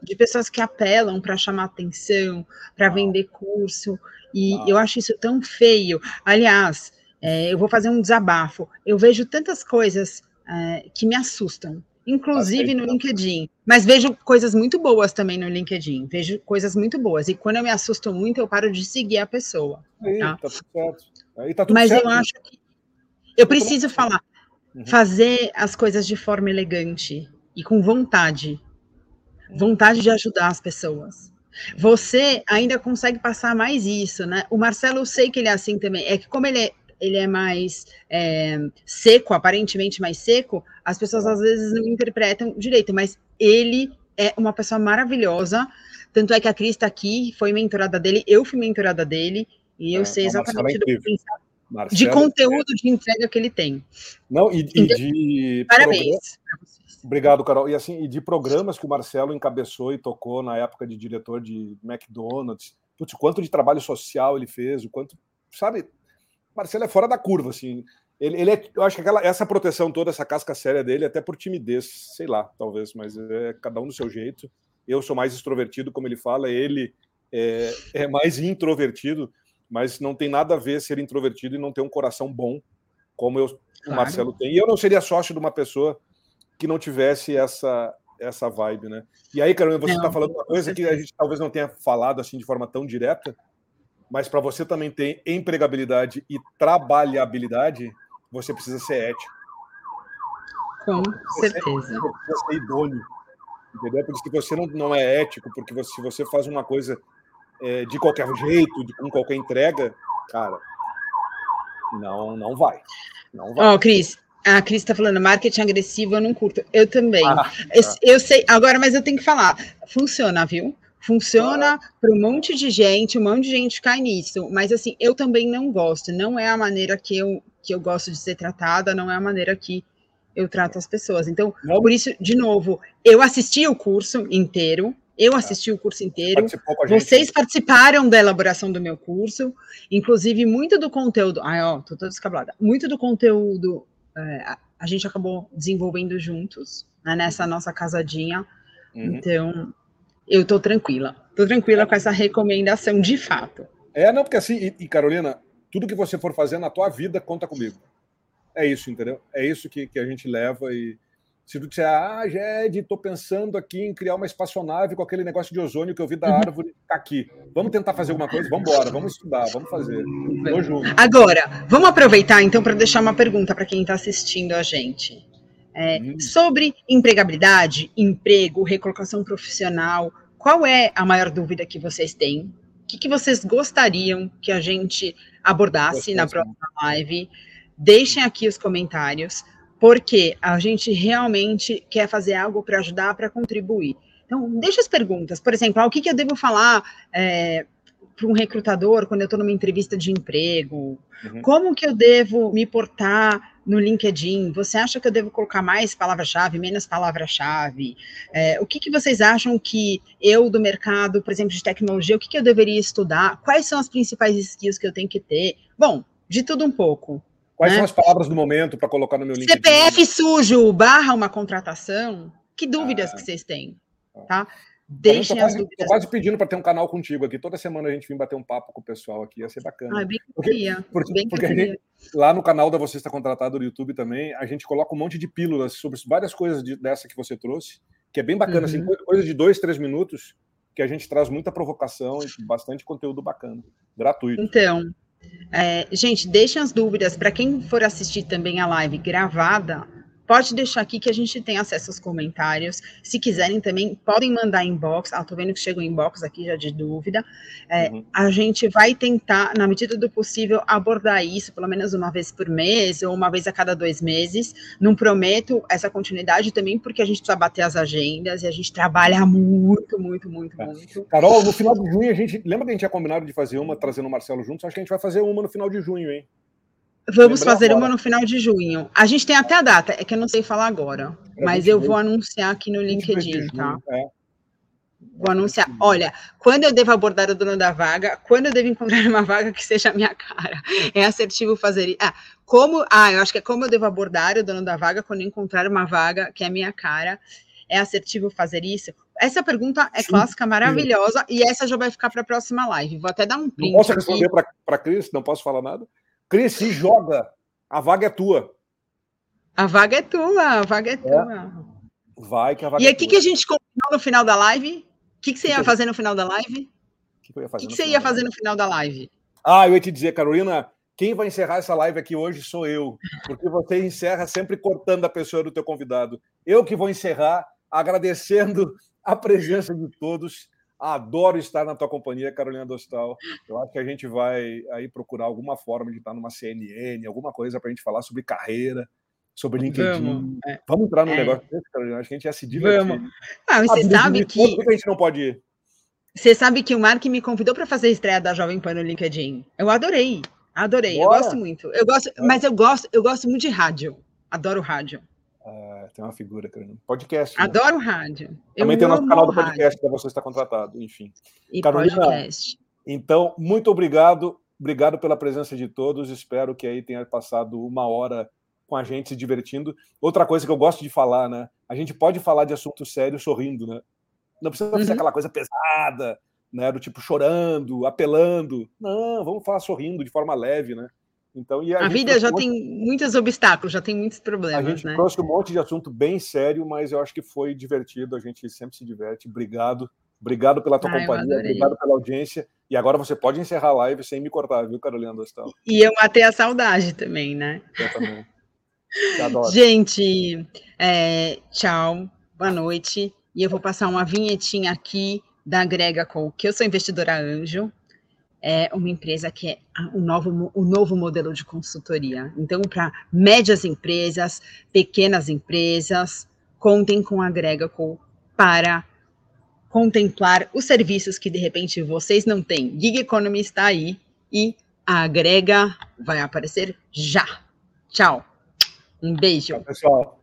[SPEAKER 1] De pessoas que apelam para chamar atenção, para vender curso, e eu acho isso tão feio. Aliás, é, eu vou fazer um desabafo. Eu vejo tantas coisas é, que me assustam, inclusive no LinkedIn. Mas vejo coisas muito boas também no LinkedIn. Vejo coisas muito boas. E quando eu me assusto muito, eu paro de seguir a pessoa. Aí, tá? Tá tudo certo. Aí tá tudo Mas certo. eu acho que eu preciso falar, uhum. fazer as coisas de forma elegante e com vontade. Vontade de ajudar as pessoas. Você ainda consegue passar mais isso, né? O Marcelo, eu sei que ele é assim também. É que como ele é ele é mais é, seco, aparentemente mais seco, as pessoas às vezes não interpretam direito, mas ele é uma pessoa maravilhosa. Tanto é que a Cris está aqui, foi mentorada dele, eu fui mentorada dele, e eu é, sei exatamente do que de é conteúdo de entrega que ele tem.
[SPEAKER 2] Não, e, então, de.
[SPEAKER 1] Parabéns.
[SPEAKER 2] Obrigado, Carol. E assim, e de programas que o Marcelo encabeçou e tocou na época de diretor de McDonald's. Putz, quanto de trabalho social ele fez, o quanto, sabe, Marcelo é fora da curva, assim. Ele, ele é, eu acho que aquela, essa proteção toda, essa casca séria dele, até por timidez, sei lá, talvez, mas é cada um do seu jeito. Eu sou mais extrovertido, como ele fala, ele é, é mais introvertido, mas não tem nada a ver ser introvertido e não ter um coração bom, como eu, claro. o Marcelo tem. E eu não seria sócio de uma pessoa que não tivesse essa essa vibe, né? E aí, Carolina, você está falando uma coisa que a gente talvez não tenha falado assim de forma tão direta, mas para você também ter empregabilidade e trabalhabilidade, você precisa ser ético.
[SPEAKER 1] Com certeza. Você
[SPEAKER 2] precisa ser idôneo. Entendeu? Porque se você não, não é ético, porque você, se você faz uma coisa é, de qualquer jeito, de, com qualquer entrega, cara, não, não vai. Não
[SPEAKER 1] vai. Ó, oh, Cris, a Cris está falando, marketing agressivo eu não curto. Eu também. Ah, eu, eu, sei, agora, mas eu tenho que falar. Funciona, viu? Funciona para um monte de gente, um monte de gente cai nisso, mas assim, eu também não gosto, não é a maneira que eu, que eu gosto de ser tratada, não é a maneira que eu trato as pessoas. Então, não. por isso, de novo, eu assisti o curso inteiro, eu assisti o curso inteiro, vocês participaram da elaboração do meu curso, inclusive muito do conteúdo, ai ó, tô toda descablada, muito do conteúdo é, a, gente acabou desenvolvendo juntos, né, nessa nossa casadinha, uhum. então eu estou tranquila. Estou tranquila com essa recomendação de fato.
[SPEAKER 2] É, não, porque assim, e, e, Carolina, tudo que você for fazer na tua vida, conta comigo. É isso, entendeu? É isso que, que a gente leva e se tu disser, ah, Jed, estou pensando aqui em criar uma espaçonave com aquele negócio de ozônio que eu vi da uhum. árvore tá aqui. Vamos tentar fazer alguma coisa? Vamos embora, vamos estudar, vamos fazer. Tô junto.
[SPEAKER 1] Agora, vamos aproveitar então para deixar uma pergunta para quem está assistindo a gente. É, hum. Sobre empregabilidade, emprego, recolocação profissional, qual é a maior dúvida que vocês têm? O que, que vocês gostariam que a gente abordasse na próxima live? Deixem aqui os comentários, porque a gente realmente quer fazer algo para ajudar, para contribuir. Então, deixa as perguntas. Por exemplo, ah, o que, que eu devo falar é, para um recrutador quando eu estou numa entrevista de emprego? Uhum. Como que eu devo me portar no LinkedIn? Você acha que eu devo colocar mais palavra-chave, menos palavra-chave? É, o que, que vocês acham que eu, do mercado, por exemplo, de tecnologia, o que, que eu deveria estudar? Quais são as principais skills que eu tenho que ter? Bom, de tudo um pouco.
[SPEAKER 2] Quais né? são as palavras do momento para colocar no meu LinkedIn?
[SPEAKER 1] CPF sujo barra uma contratação? Que dúvidas ah. que vocês têm? Tá? Deixem
[SPEAKER 2] as dúvidas. Estou quase pedindo para ter um canal contigo aqui. Toda semana a gente vem bater um papo com o pessoal aqui. Ia ser bacana.
[SPEAKER 1] Ah, bem porque, queria.
[SPEAKER 2] Porque,
[SPEAKER 1] bem
[SPEAKER 2] porque gente, lá no canal da Você Está Contratado no YouTube também, a gente coloca um monte de pílulas sobre várias coisas de, dessa que você trouxe, que é bem bacana. Assim, uhum. Assim, coisa de dois, três minutos, que a gente traz muita provocação e bastante conteúdo bacana, gratuito.
[SPEAKER 1] Então, é, gente, deixem as dúvidas. Para quem for assistir também a live gravada, pode deixar aqui que a gente tem acesso aos comentários. Se quiserem também, podem mandar inbox. Ah, tô vendo que chegou inbox aqui já de dúvida. É, uhum. A gente vai tentar, na medida do possível, abordar isso pelo menos uma vez por mês ou uma vez a cada dois meses. Não prometo essa continuidade também, porque a gente precisa bater as agendas e a gente trabalha muito, muito, muito, é. muito.
[SPEAKER 2] Carol, no final de junho a gente. Lembra que a gente tinha combinado de fazer uma trazendo o Marcelo juntos? Acho que a gente vai fazer uma no final de junho, hein?
[SPEAKER 1] Vamos fazer agora. uma no final de junho. A gente tem até a data, é que eu não sei falar agora, é mas eu vou anunciar aqui no LinkedIn, tá? É. Vou anunciar. Olha, quando eu devo abordar o dono da vaga, quando eu devo encontrar uma vaga que seja a minha cara. *laughs* É assertivo fazer isso. Ah, como. Ah, eu acho que é como eu devo abordar o dono da vaga quando encontrar uma vaga que é a minha cara. É assertivo fazer isso? Essa pergunta é Sim. clássica, maravilhosa, e essa já vai ficar para a próxima live. Vou até dar um print.
[SPEAKER 2] Não posso responder para a Cris? Não posso falar nada? Cris, se joga. A vaga é tua.
[SPEAKER 1] A vaga é tua, a vaga é, é. tua.
[SPEAKER 2] Vai que a vaga
[SPEAKER 1] E aqui é que a gente combinou no final da live? O que, que você ia fazer no final da live? O que, que, que, você ia fazer no final da live?
[SPEAKER 2] Ah, eu ia te dizer, Carolina, quem vai encerrar essa live aqui hoje sou eu, porque você encerra sempre cortando a pessoa do teu convidado. Eu que vou encerrar agradecendo *laughs* a presença de todos. Adoro estar na tua companhia, Carolina Dostal. Eu acho que a gente vai aí procurar alguma forma de estar numa CNN, alguma coisa para a gente falar sobre carreira, sobre LinkedIn. Vamos, é. Vamos entrar no é. negócio desse, Carolina. Acho que a gente ia se divertir. Vamos.
[SPEAKER 1] Ah, você sabe que...
[SPEAKER 2] Por que a gente não pode ir?
[SPEAKER 1] Você sabe que o Mark me convidou para fazer a estreia da Jovem Pan no LinkedIn. Eu adorei, adorei. Bora. Eu gosto muito. Eu gosto, mas eu gosto, eu gosto muito de rádio. Adoro rádio.
[SPEAKER 2] Tem uma figura, Carolina. Podcast.
[SPEAKER 1] Né? Adoro rádio.
[SPEAKER 2] Também tem o nosso canal do podcast para você estar contratado, enfim.
[SPEAKER 1] E Carolina, podcast.
[SPEAKER 2] Então, muito obrigado. Obrigado pela presença de todos. Espero que aí tenha passado uma hora com a gente se divertindo. Outra coisa que eu gosto de falar, né? A gente pode falar de assunto sério sorrindo, né? Não precisa uhum. ser aquela coisa pesada, né? Do tipo chorando, apelando. Não, vamos falar sorrindo de forma leve, né?
[SPEAKER 1] Então, a, a vida já tem muitos obstáculos, já tem muitos problemas.
[SPEAKER 2] A gente
[SPEAKER 1] né?
[SPEAKER 2] trouxe um monte de assunto bem sério, mas eu acho que foi divertido. A gente sempre se diverte. Obrigado. Obrigado pela tua ah, companhia, obrigado pela audiência. E agora você pode encerrar a live sem me cortar, viu, Carolina Dostal?
[SPEAKER 1] E eu matei a saudade também, né? Eu também. *laughs* gente, é, tchau, boa noite. E eu vou passar uma vinhetinha aqui da Grega Com, que eu sou investidora anjo é uma empresa que é o novo, o novo modelo de consultoria. Então, para médias empresas, pequenas empresas, contem com a Gregaco para contemplar os serviços que de repente vocês não têm. Gig Economy está aí e a Grega vai aparecer já. Tchau. Um beijo. Tchau,
[SPEAKER 2] pessoal.